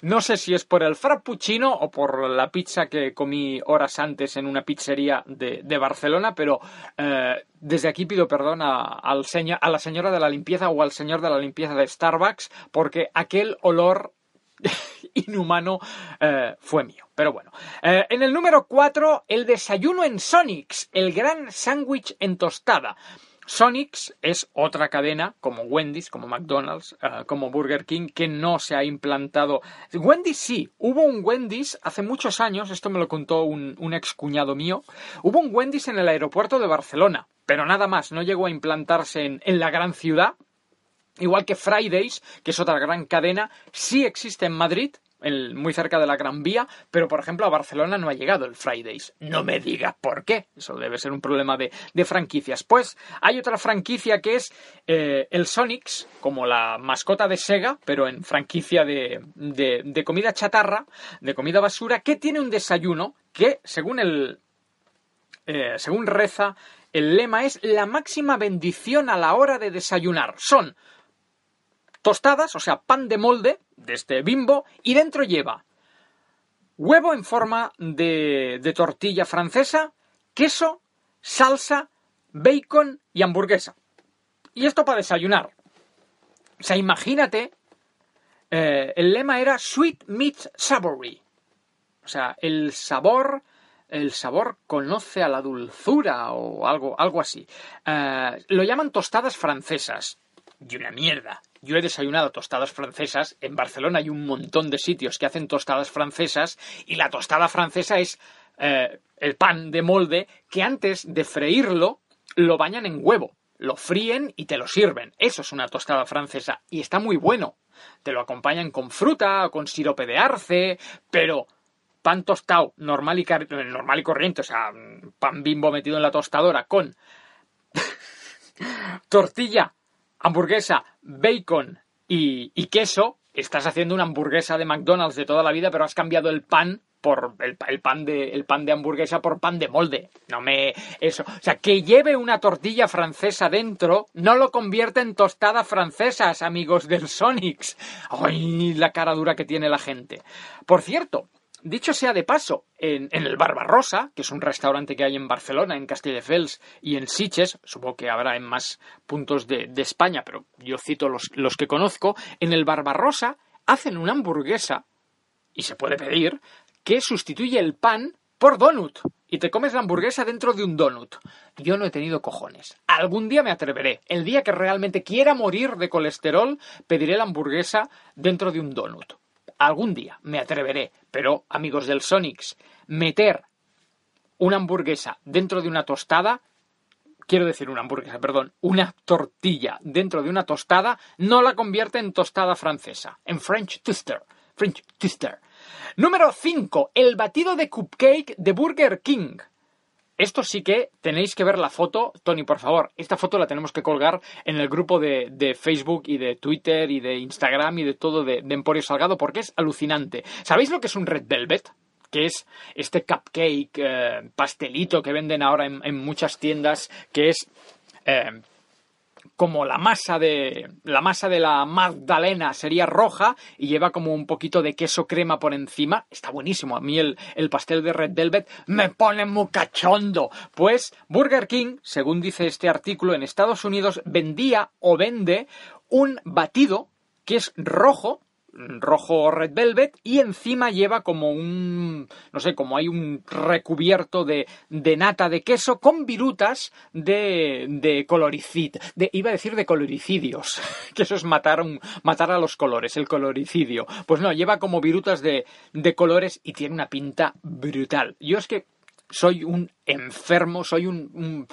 No sé si es por el frappuccino o por la pizza que comí horas antes en una pizzería de, de Barcelona, pero eh, desde aquí pido perdón a, la señora de la limpieza o al señor de la limpieza de Starbucks porque aquel olor inhumano eh, fue mío. Pero bueno. Eh, en el número 4, el desayuno en Sonics, el gran sándwich en tostada. Sonics es otra cadena, como Wendy's, como McDonald's, eh, como Burger King, que no se ha implantado. Wendy's sí, hubo un Wendy's hace muchos años, esto me lo contó un, un ex cuñado mío, hubo un Wendy's en el aeropuerto de Barcelona, pero nada más, no llegó a implantarse en la gran ciudad. Igual que Fridays, que es otra gran cadena, sí existe en Madrid, muy cerca de la Gran Vía, pero por ejemplo a Barcelona no ha llegado el Fridays. No me digas por qué. Eso debe ser un problema de, franquicias. Pues hay otra franquicia que es eh, el Sonics, como la mascota de Sega, pero en franquicia de, de- de comida chatarra, de comida basura, que tiene un desayuno que, según el, eh, según reza, el lema es la máxima bendición a la hora de desayunar. Son tostadas, o sea, pan de molde de este bimbo, y dentro lleva huevo en forma de, de tortilla francesa, queso, salsa, bacon y hamburguesa. Y esto para desayunar. O sea, imagínate, eh, el lema era Sweet Meat Savory. O sea, el sabor, el sabor conoce a la dulzura o algo, algo así. Eh, lo llaman tostadas francesas. Y una mierda. Yo he desayunado tostadas francesas. En Barcelona hay un montón de sitios que hacen tostadas francesas. Y la tostada francesa es eh, el pan de molde que antes de freírlo lo bañan en huevo. Lo fríen y te lo sirven. Eso es una tostada francesa. Y está muy bueno. Te lo acompañan con fruta con sirope de arce. Pero pan tostado normal y, normal y corriente, o sea, pan bimbo metido en la tostadora con tortilla, hamburguesa, bacon y, queso, estás haciendo una hamburguesa de McDonald's de toda la vida, pero has cambiado el pan por el, el pan de el pan de hamburguesa por pan de molde. No me eso, o sea, que lleve una tortilla francesa dentro no lo convierte en tostada francesas, amigos del Sonics. Ay, la cara dura que tiene la gente. Por cierto, Dicho sea de paso, en, el Barbarosa, que es un restaurante que hay en Barcelona, en Castelldefels y en Sitges, supongo que habrá en más puntos de, de España, pero yo cito los, los que conozco, en el Barbarosa hacen una hamburguesa, y se puede pedir, que sustituye el pan por donut. Y te comes la hamburguesa dentro de un donut. Yo no he tenido cojones. Algún día me atreveré. El día que realmente quiera morir de colesterol, pediré la hamburguesa dentro de un donut algún día me atreveré, pero amigos del Sonics, meter una hamburguesa dentro de una tostada, quiero decir una hamburguesa, perdón, una tortilla dentro de una tostada, no la convierte en tostada francesa, en French toaster, French toaster. Número 5, el batido de cupcake de Burger King. Esto sí que tenéis que ver la foto. Tony, por favor, esta foto la tenemos que colgar en el grupo de, de Facebook y de Twitter y de Instagram y de todo de, Emporio Salgado porque es alucinante. ¿Sabéis lo que es un Red Velvet? Que es este cupcake, eh, pastelito que venden ahora en, en muchas tiendas, que es eh, como la masa de la masa de la magdalena sería roja y lleva como un poquito de queso crema por encima. Está buenísimo. A mí el, el pastel de Red Velvet me pone muy cachondo. Pues Burger King, según dice este artículo, en Estados Unidos vendía o vende un batido que es rojo, rojo red velvet y encima lleva como un no sé como hay un recubierto de, de nata de queso con virutas de, de coloricid de, iba a decir de coloricidios que eso es matar un, matar a los colores el coloricidio. Pues no lleva como virutas de, de colores y tiene una pinta brutal. Yo es que soy un enfermo, soy un,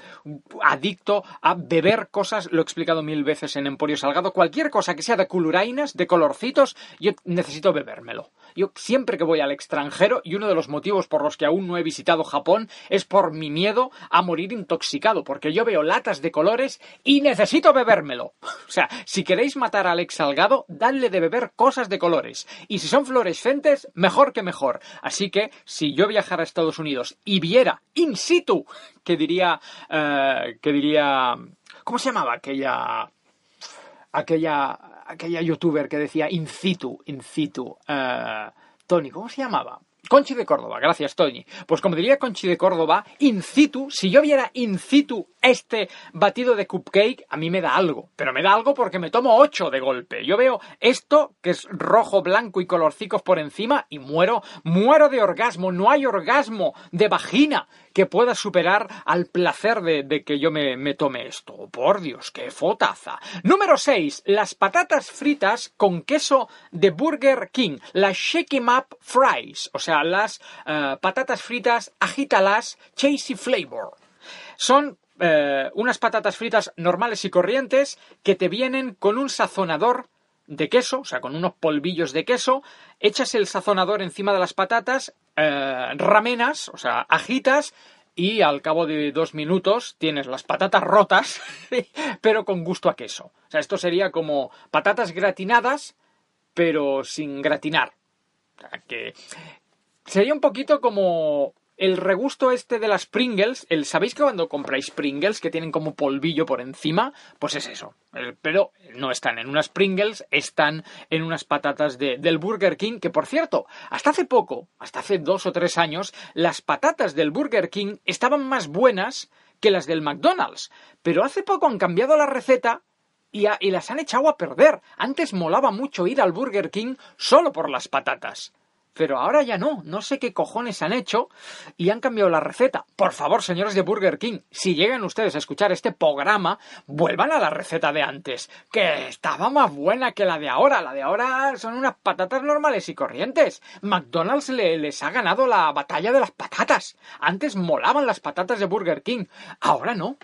adicto a beber cosas, lo he explicado mil veces en Emporio Salgado, cualquier cosa que sea de colurainas, de colorcitos, yo necesito bebérmelo. Yo siempre que voy al extranjero, y uno de los motivos por los que aún no he visitado Japón es por mi miedo a morir intoxicado, porque yo veo latas de colores y necesito bebérmelo. O sea, si queréis matar a Alex Salgado, dadle de beber cosas de colores. Y si son fluorescentes, mejor que mejor. Así que, si yo viajara a Estados Unidos y viera in situ, que diría, eh, que diría, ¿cómo se llamaba aquella, aquella, aquella youtuber que decía in situ, in situ, eh, Tony, ¿cómo se llamaba? Conchi de Córdoba, gracias Tony. Pues como diría Conchi de Córdoba, in situ, si yo viera in situ este batido de cupcake, a mí me da algo. Pero me da algo porque me tomo ocho de golpe. Yo veo esto, que es rojo, blanco y colorcicos por encima, y muero, muero de orgasmo. No hay orgasmo de vagina que pueda superar al placer de, que yo me, me tome esto. Oh, por Dios, qué fotaza. Número 6. Las patatas fritas con queso de Burger King. Las Shake 'em Up Fries. O sea, las eh, patatas fritas agítalas Chasey Flavor. Son eh, unas patatas fritas normales y corrientes que te vienen con un sazonador de queso, o sea, con unos polvillos de queso, echas el sazonador encima de las patatas, eh, ramenas, o sea, agitas y al cabo de dos minutos tienes las patatas rotas, pero con gusto a queso. O sea, esto sería como patatas gratinadas, pero sin gratinar. O sea, que sería un poquito como el regusto este de las Pringles, el sabéis que cuando compráis Pringles que tienen como polvillo por encima, pues es eso. El- pero no están en unas Pringles, están en unas patatas de- del Burger King, que por cierto, hasta hace poco, hasta hace dos o tres años, las patatas del Burger King estaban más buenas que las del McDonald's. Pero hace poco han cambiado la receta y, a- y las han echado a perder. Antes molaba mucho ir al Burger King solo por las patatas. Pero ahora ya no, no sé qué cojones han hecho y han cambiado la receta. Por favor, señores de Burger King, si llegan ustedes a escuchar este programa, vuelvan a la receta de antes, que estaba más buena que la de ahora. La de ahora son unas patatas normales y corrientes. McDonald's le- les ha ganado la batalla de las patatas. Antes molaban las patatas de Burger King, ahora no.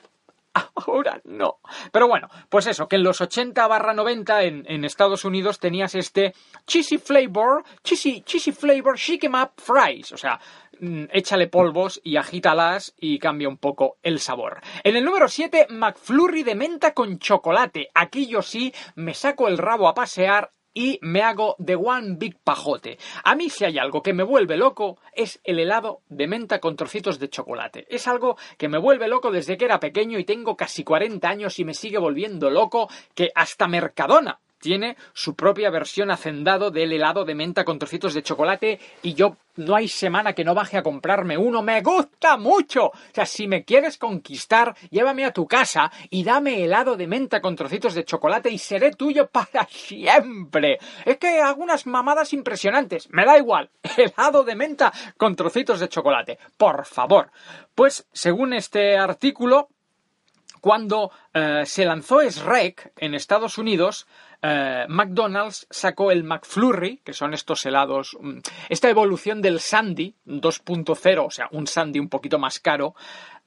Ahora no. Pero bueno, pues eso, que en los 80 barra 90 en, Estados Unidos tenías este cheesy flavor, cheesy, cheesy flavor, shake 'em up fries. O sea, mm, échale polvos y agítalas y cambia un poco el sabor. En el número 7, McFlurry de menta con chocolate. Aquí yo sí me saco el rabo a pasear y me hago de one big pajote. A mí si hay algo que me vuelve loco es el helado de menta con trocitos de chocolate. Es algo que me vuelve loco desde que era pequeño y tengo casi 40 años y me sigue volviendo loco que hasta Mercadona tiene su propia versión hacendado del helado de menta con trocitos de chocolate y yo no hay semana que no baje a comprarme uno. Me gusta mucho. O sea, si me quieres conquistar, llévame a tu casa y dame helado de menta con trocitos de chocolate y seré tuyo para siempre. Es que hago unas mamadas impresionantes. Me da igual. Helado de menta con trocitos de chocolate. Por favor. Pues, según este artículo, cuando eh, se lanzó Shrek en Estados Unidos, eh, McDonald's sacó el McFlurry, que son estos helados, mm, esta evolución del Sandy 2.0, o sea, un Sandy un poquito más caro,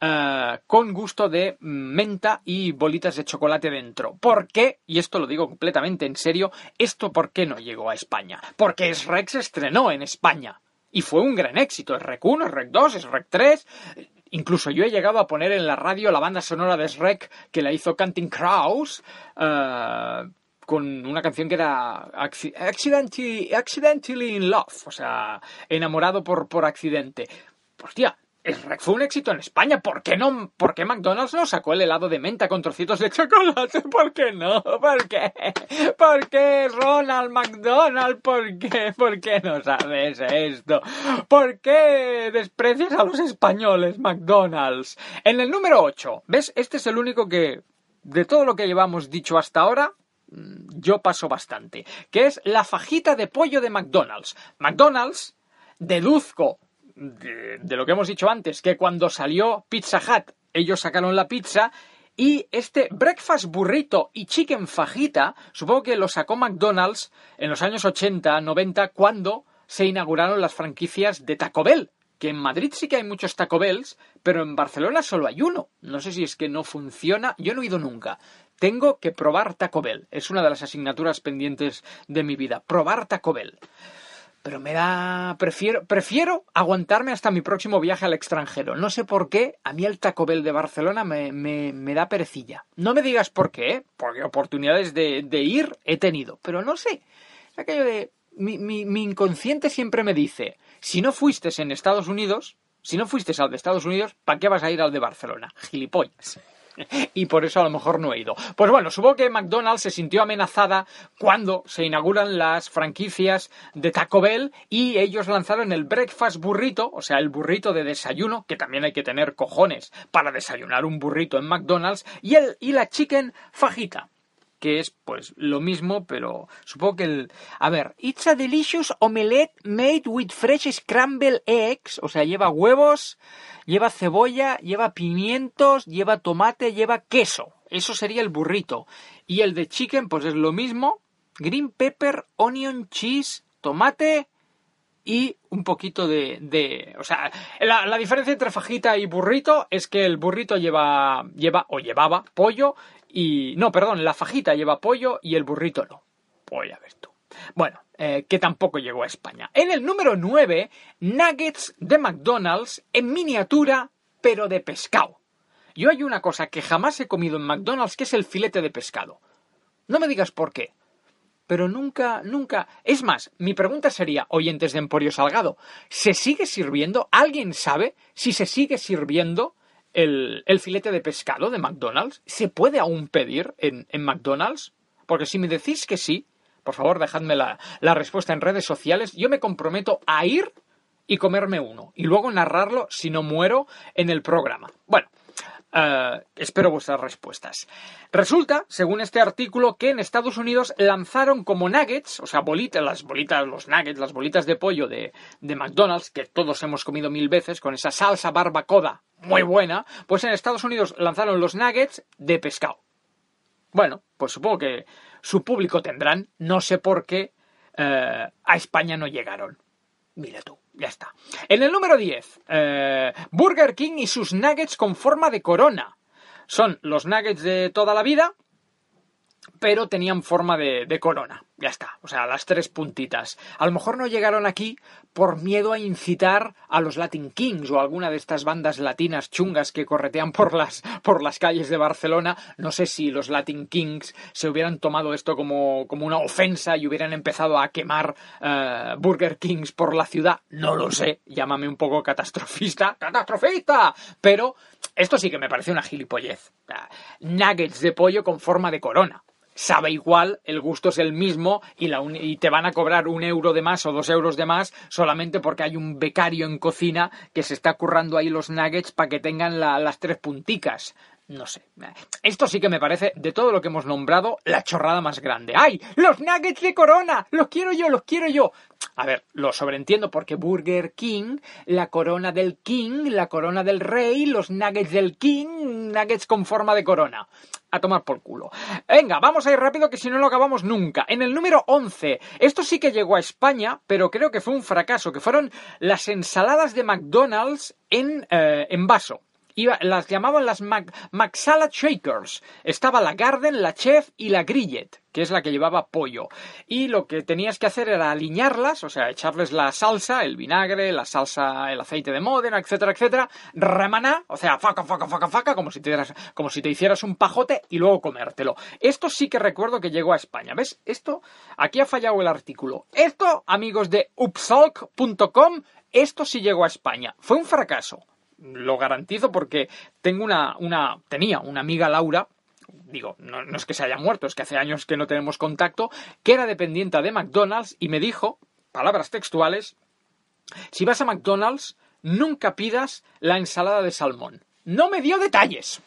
eh, con gusto de menta y bolitas de chocolate dentro. ¿Por qué? Y esto lo digo completamente en serio, ¿esto por qué no llegó a España? Porque Shrek se estrenó en España. Y fue un gran éxito. Shrek 1, Shrek 2, Shrek 3. Incluso yo he llegado a poner en la radio la banda sonora de Shrek que la hizo Canting eh, con una canción que era acci- Accidentally, Accidentally in Love. O sea, enamorado por, por accidente. Hostia, fue un éxito en España. ¿Por qué no? ¿Por qué McDonald's no sacó el helado de menta con trocitos de chocolate? ¿Por qué no? ¿Por qué? ¿Por qué Ronald McDonald? ¿Por qué? ¿Por qué no sabes esto? ¿Por qué desprecias a los españoles, McDonald's? En el número 8, ¿ves? Este es el único que, de todo lo que llevamos dicho hasta ahora, yo paso bastante, que es la fajita de pollo de McDonald's. McDonald's, deduzco de, de lo que hemos dicho antes, que cuando salió Pizza Hut, ellos sacaron la pizza y este breakfast burrito y chicken fajita, supongo que lo sacó McDonald's en los años 80, 90, cuando se inauguraron las franquicias de Taco Bell, que en Madrid sí que hay muchos Taco Bells, pero en Barcelona solo hay uno. No sé si es que no funciona, yo no he ido nunca. Tengo que probar Taco Bell. Es una de las asignaturas pendientes de mi vida. Probar Taco Bell. Pero me da. Prefiero, prefiero aguantarme hasta mi próximo viaje al extranjero. No sé por qué, a mí el Taco Bell de Barcelona me, me, me da perecilla. No me digas por qué, ¿eh? porque oportunidades de, de ir he tenido. Pero no sé. Aquello de. Mi, mi, mi inconsciente siempre me dice: si no fuiste en Estados Unidos, si no fuiste al de Estados Unidos, ¿para qué vas a ir al de Barcelona? Gilipollas. y por eso a lo mejor no he ido. Pues bueno, supongo que McDonald's se sintió amenazada cuando se inauguran las franquicias de Taco Bell y ellos lanzaron el breakfast burrito, o sea, el burrito de desayuno, que también hay que tener cojones para desayunar un burrito en McDonald's, y, el, y la chicken fajita que es pues lo mismo, pero supongo que el... A ver, it's a delicious omelette made with fresh scrambled eggs, o sea, lleva huevos, lleva cebolla, lleva pimientos, lleva tomate, lleva queso. Eso sería el burrito. Y el de chicken, pues es lo mismo, green pepper, onion, cheese, tomate y un poquito de... de o sea, la, la diferencia entre fajita y burrito es que el burrito lleva, lleva o llevaba pollo y... No, perdón, la fajita lleva pollo y el burrito no. Voy a ver tú. Bueno, eh, que tampoco llegó a España. En el número 9, nuggets de McDonald's en miniatura, pero de pescado. Yo hay una cosa que jamás he comido en McDonald's, que es el filete de pescado. No me digas por qué. Pero nunca, nunca. Es más, mi pregunta sería, oyentes de Emporio Salgado, ¿se sigue sirviendo? ¿Alguien sabe si se sigue sirviendo el, el filete de pescado de McDonald's? ¿Se puede aún pedir en, en McDonald's? Porque si me decís que sí, por favor, dejadme la, la, respuesta en redes sociales. Yo me comprometo a ir y comerme uno. Y luego narrarlo si no muero en el programa. Bueno. Uh, espero vuestras respuestas. Resulta, según este artículo, que en Estados Unidos lanzaron como nuggets, o sea, bolitas, las bolitas, los nuggets, las bolitas de pollo de, de McDonald's, que todos hemos comido mil veces, con esa salsa barbacoda muy buena, pues en Estados Unidos lanzaron los nuggets de pescado. Bueno, pues supongo que su público tendrán. No sé por qué eh, a España no llegaron. Mira tú, ya está. En el número 10, eh, Burger King y sus nuggets con forma de corona. Son los nuggets de toda la vida, pero tenían forma de, de, corona. Ya está, o sea, las tres puntitas. A lo mejor no llegaron aquí por miedo a incitar a los Latin Kings o alguna de estas bandas latinas chungas que corretean por las, por las calles de Barcelona. No sé si los Latin Kings se hubieran tomado esto como, como una ofensa y hubieran empezado a quemar uh, Burger Kings por la ciudad. No lo sé, llámame un poco catastrofista. ¡Catastrofista! Pero esto sí que me parece una gilipollez. Nuggets de pollo con forma de corona sabe igual, el gusto es el mismo y, la y, te van a cobrar un euro de más o dos euros de más solamente porque hay un becario en cocina que se está currando ahí los nuggets para que tengan la, las tres punticas. No sé. Esto sí que me parece, de todo lo que hemos nombrado, la chorrada más grande. ¡Ay! ¡Los nuggets de corona! ¡Los quiero yo! ¡Los quiero yo! A ver, lo sobreentiendo porque Burger King, la corona del King, la corona del rey, los nuggets del King, nuggets con forma de corona. A tomar por culo. Venga, vamos a ir rápido que si no lo acabamos nunca. En el número 11, esto sí que llegó a España, pero creo que fue un fracaso, que fueron las ensaladas de McDonald's en, eh, en vaso. Las llamaban las Mac, Salad Shakers. Estaba la Garden, la Chef y la Grillet, que es la que llevaba pollo. Y lo que tenías que hacer era alinearlas, o sea, echarles la salsa, el vinagre, la salsa, el aceite de Módena, etcétera, etcétera, remaná, o sea, faca, faca, faca, faca, como si te dieras, como si te hicieras un pajote y luego comértelo. Esto sí que recuerdo que llegó a España. ¿Ves? Esto, aquí ha fallado el artículo. Esto, amigos de upsalk.com, esto sí llegó a España. Fue un fracaso lo garantizo porque tengo una, una, tenía una amiga Laura, digo, no, no, es que se haya muerto, es que hace años que no tenemos contacto, que era dependiente de McDonald's y me dijo, palabras textuales, si vas a McDonald's, nunca pidas la ensalada de salmón. No me dio detalles,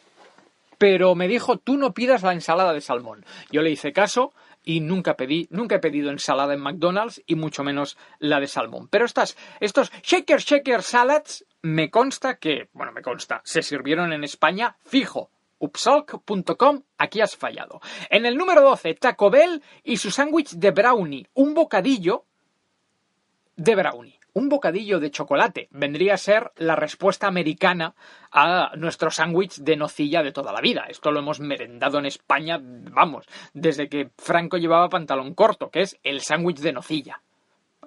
pero me dijo, tú no pidas la ensalada de salmón. Yo le hice caso y nunca pedí, nunca he pedido ensalada en McDonald's y mucho menos la de salmón. Pero estas, estos shaker shaker salads me consta que, bueno, me consta, se sirvieron en España fijo. Upsalk.com, aquí has fallado. En el número 12, Taco Bell y su sándwich de brownie, un bocadillo de brownie. Un bocadillo de chocolate. Vendría a ser la respuesta americana a nuestro sándwich de nocilla de toda la vida. Esto lo hemos merendado en España, vamos, desde que Franco llevaba pantalón corto, que es el sándwich de nocilla.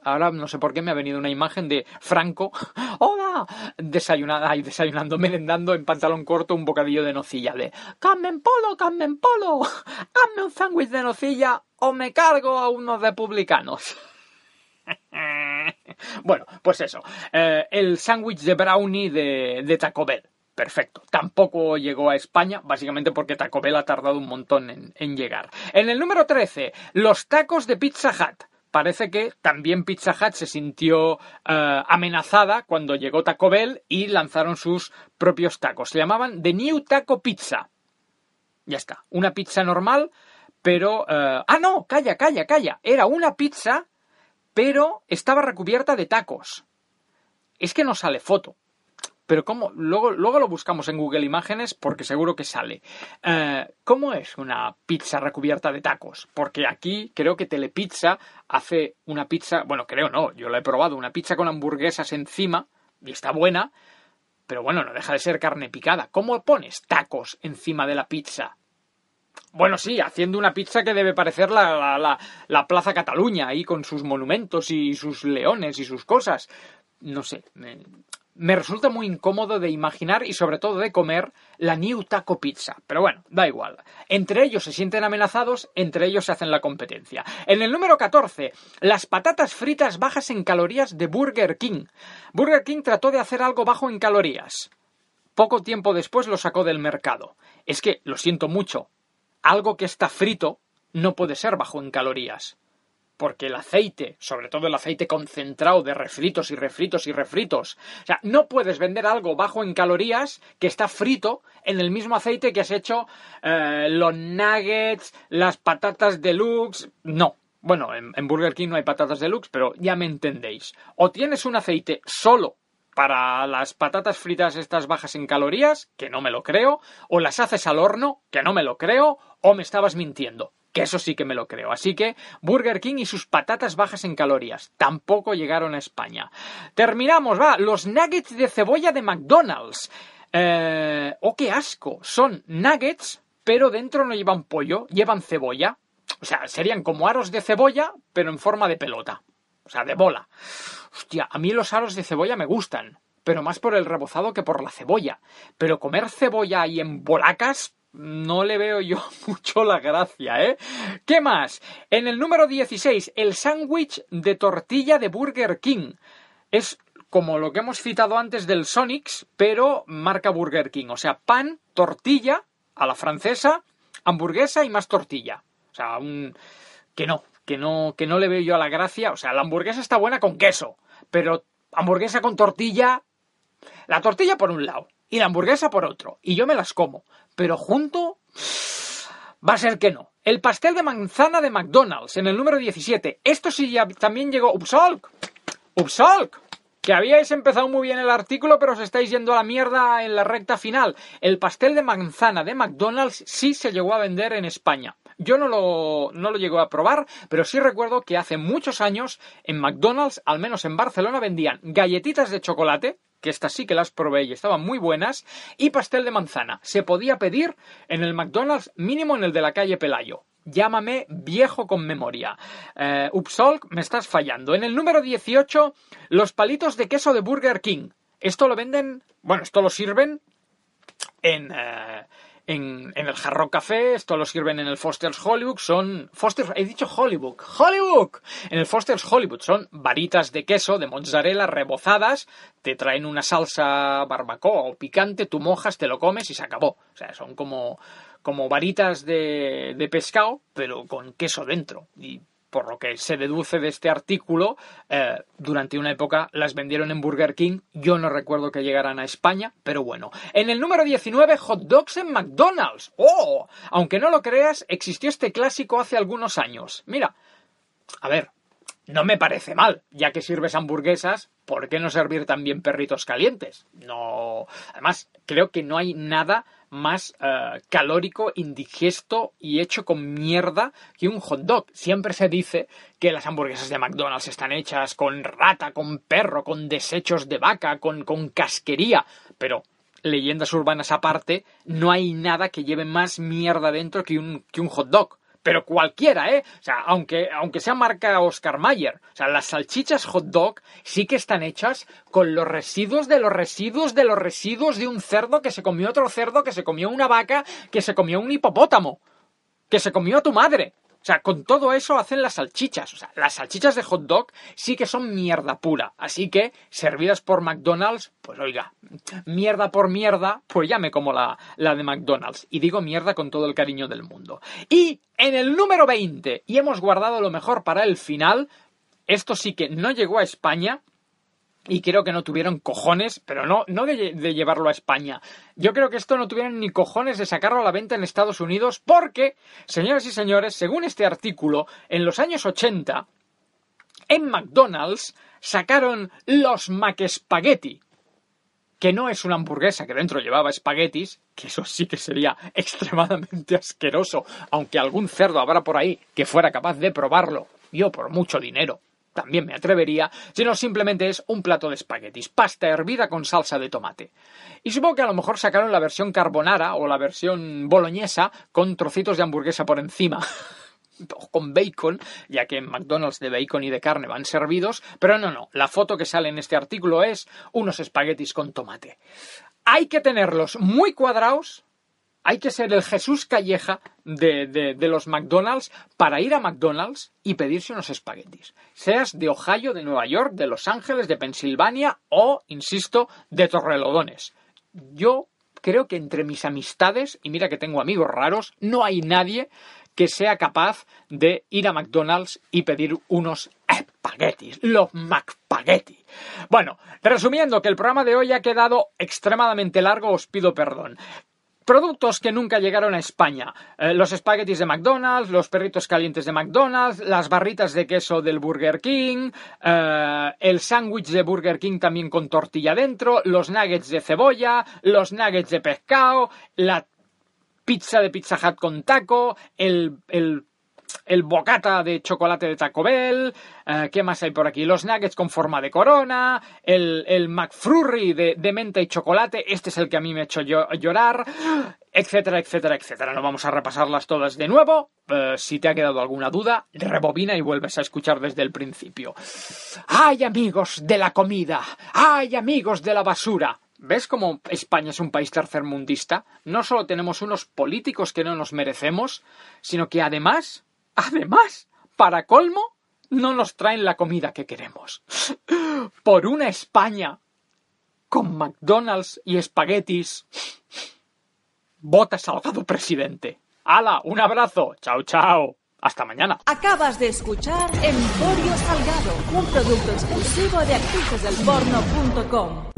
Ahora no sé por qué me ha venido una imagen de Franco, hola, desayunada, y desayunando, merendando en pantalón corto un bocadillo de nocilla de Carmen Polo, Carmen Polo, hazme un sándwich de nocilla o me cargo a unos republicanos. bueno, pues eso, eh, el sándwich de brownie de, Taco Bell. Perfecto. Tampoco llegó a España, básicamente porque Taco Bell ha tardado un montón en, en llegar. En el número 13, los tacos de Pizza Hut parece que también Pizza Hut se sintió eh, amenazada cuando llegó Taco Bell y lanzaron sus propios tacos. Se llamaban The New Taco Pizza. Ya está, una pizza normal, pero... eh, ah, no, calla, calla, calla. Era una pizza, pero estaba recubierta de tacos. Es que no sale foto. Pero ¿cómo? Luego, luego lo buscamos en Google Imágenes porque seguro que sale. Eh, ¿Cómo es una pizza recubierta de tacos? Porque aquí creo que Telepizza hace una pizza, bueno, creo no, yo la he probado, una pizza con hamburguesas encima y está buena, pero bueno, no deja de ser carne picada. ¿Cómo pones tacos encima de la pizza? Bueno, sí, haciendo una pizza que debe parecer la, la, la, la Plaza Cataluña, ahí con sus monumentos y sus leones y sus cosas. No sé, me, me resulta muy incómodo de imaginar y sobre todo de comer la New Taco Pizza. Pero bueno, da igual. Entre ellos se sienten amenazados, entre ellos se hacen la competencia. En el número 14, las patatas fritas bajas en calorías de Burger King. Burger King trató de hacer algo bajo en calorías. Poco tiempo después lo sacó del mercado. Es que, lo siento mucho, algo que está frito no puede ser bajo en calorías porque el aceite, sobre todo el aceite concentrado de refritos y refritos y refritos, o sea, no puedes vender algo bajo en calorías que está frito en el mismo aceite que has hecho eh, los nuggets, las patatas deluxe, no. Bueno, en, en Burger King no hay patatas deluxe, pero ya me entendéis. O tienes un aceite solo para las patatas fritas estas bajas en calorías, que no me lo creo, o las haces al horno, que no me lo creo, o me estabas mintiendo que eso sí que me lo creo. Así que Burger King y sus patatas bajas en calorías tampoco llegaron a España. Terminamos, va, los nuggets de cebolla de McDonald's. Eh, oh, qué asco. Son nuggets, pero dentro no llevan pollo, llevan cebolla. O sea, serían como aros de cebolla, pero en forma de pelota. O sea, de bola. Hostia, a mí los aros de cebolla me gustan, pero más por el rebozado que por la cebolla. Pero comer cebolla ahí en bolacas, no le veo yo mucho la gracia, ¿eh? ¿Qué más? En el número 16, el sándwich de tortilla de Burger King. Es como lo que hemos citado antes del Sonics, pero marca Burger King. O sea, pan, tortilla, a la francesa, hamburguesa y más tortilla. O sea, un... que no, que no, que no le veo yo a la gracia. O sea, la hamburguesa está buena con queso, pero hamburguesa con tortilla... La tortilla por un lado y la hamburguesa por otro. Y yo me las como. Pero junto va a ser que no. El pastel de manzana de McDonald's en el número 17. Esto sí ya también llegó. Upsolk. Upsolk. Que habíais empezado muy bien el artículo, pero os estáis yendo a la mierda en la recta final. El pastel de manzana de McDonald's sí se llegó a vender en España. Yo no lo, no lo llego a probar, pero sí recuerdo que hace muchos años en McDonald's, al menos en Barcelona, vendían galletitas de chocolate, que estas sí que las probé y estaban muy buenas, y pastel de manzana. Se podía pedir en el McDonald's mínimo en el de la calle Pelayo. Llámame viejo con memoria. Eh, Upsolk, me estás fallando. En el número 18, los palitos de queso de Burger King. Esto lo venden, bueno, esto lo sirven en, eh, en, el Jarro Café, esto lo sirven en el Foster's Hollywood, son... Foster's, he dicho Hollywood, Hollywood. En el Foster's Hollywood son varitas de queso, de mozzarella rebozadas, te traen una salsa barbacoa o picante, tú mojas, te lo comes y se acabó. O sea, son como, como varitas de, de pescado, pero con queso dentro. Y por lo que se deduce de este artículo, eh, durante una época las vendieron en Burger King. Yo no recuerdo que llegaran a España, pero bueno. En el número 19, hot dogs en McDonald's. ¡Oh! Aunque no lo creas, existió este clásico hace algunos años. Mira, a ver, no me parece mal, ya que sirves hamburguesas, ¿por qué no servir también perritos calientes? No. Además, creo que no hay nada más eh, calórico, indigesto y hecho con mierda que un hot dog. Siempre se dice que las hamburguesas de McDonald's están hechas con rata, con perro, con desechos de vaca, con, con casquería, pero leyendas urbanas aparte, no hay nada que lleve más mierda dentro que un, que un hot dog. Pero cualquiera, ¿eh? O sea, aunque, aunque sea marca Oscar Mayer. O sea, las salchichas hot dog sí que están hechas con los residuos de los residuos de los residuos de un cerdo que se comió otro cerdo, que se comió una vaca, que se comió un hipopótamo, que se comió a tu madre. Sea, con todo eso hacen las salchichas. O sea, las salchichas de hot dog sí que son mierda pura. Así que, servidas por McDonald's, pues oiga, mierda por mierda, pues ya me como la, la de McDonald's. Y digo mierda con todo el cariño del mundo. Y en el número 20, y hemos guardado lo mejor para el final, esto sí que no llegó a España, y creo que no tuvieron cojones, pero no, no de, llevarlo a España. Yo creo que esto no tuvieron ni cojones de sacarlo a la venta en Estados Unidos porque, señoras y señores, según este artículo, en los años 80, en McDonald's sacaron los McSpaghetti, que no es una hamburguesa que dentro llevaba espaguetis, que eso sí que sería extremadamente asqueroso, aunque algún cerdo habrá por ahí que fuera capaz de probarlo, yo por mucho dinero también me atrevería, sino simplemente es un plato de espaguetis, pasta hervida con salsa de tomate. Y supongo que a lo mejor sacaron la versión carbonara o la versión boloñesa con trocitos de hamburguesa por encima. con bacon, ya que en McDonald's de bacon y de carne van servidos, pero no, no, la foto que sale en este artículo es unos espaguetis con tomate. Hay que tenerlos muy cuadrados, hay que ser el Jesús Calleja de, de, los McDonald's para ir a McDonald's y pedirse unos espaguetis. Seas de Ohio, de Nueva York, de Los Ángeles, de Pensilvania o, insisto, de Torrelodones. Yo creo que entre mis amistades, y mira que tengo amigos raros, no hay nadie que sea capaz de ir a McDonald's y pedir unos espaguetis, los McSpaghetti. Bueno, resumiendo que el programa de hoy ha quedado extremadamente largo, os pido perdón. Productos que nunca llegaron a España. Eh, los espaguetis de McDonald's, los perritos calientes de McDonald's, las barritas de queso del Burger King, eh, el sándwich de Burger King también con tortilla dentro, los nuggets de cebolla, los nuggets de pescado, la pizza de Pizza Hut con taco, el, el el bocata de chocolate de Taco Bell, eh, ¿qué más hay por aquí? Los nuggets con forma de corona, el, el de, de, menta y chocolate, este es el que a mí me ha hecho llorar, etcétera, etcétera, etcétera. No vamos a repasarlas todas de nuevo. Eh, si te ha quedado alguna duda, rebobina y vuelves a escuchar desde el principio. ¡Ay, amigos de la comida! ¡Ay, amigos de la basura! ¿Ves cómo España es un país tercermundista? No solo tenemos unos políticos que no nos merecemos, sino que además Además, para colmo, no nos traen la comida que queremos. Por una España con McDonald's y espaguetis. Vota Salgado presidente. ¡Hala! Un abrazo. Chao, chao. Hasta mañana. Acabas de escuchar Emporio Salgado, un producto exclusivo de actricesdelporno.com.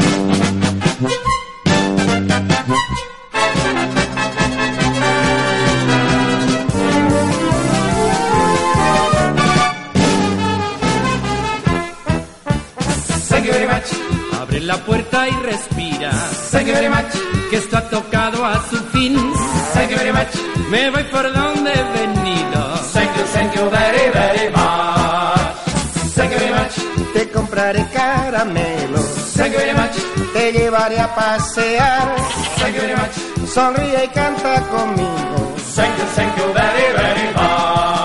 Abre la puerta y respira. Thank you very much. Que esto ha tocado a su fin. Thank you very much. Me voy por donde he venido. Thank you, thank you very, very much. Thank you very much. Te compraré caramelos. Thank you very much. Te llevaré a pasear. Thank you very much. Sonríe y canta conmigo. Thank you, thank you very, very much.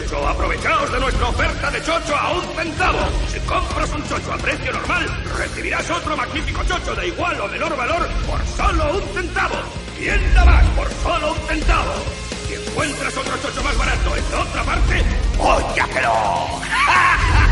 Chocho, aprovechaos de nuestra oferta de chocho a un centavo. Si compras un chocho a precio normal, recibirás otro magnífico chocho de igual o menor valor por solo un centavo. Tienda más por solo un centavo. Si encuentras otro chocho más barato en otra parte. ¡Ja, ja!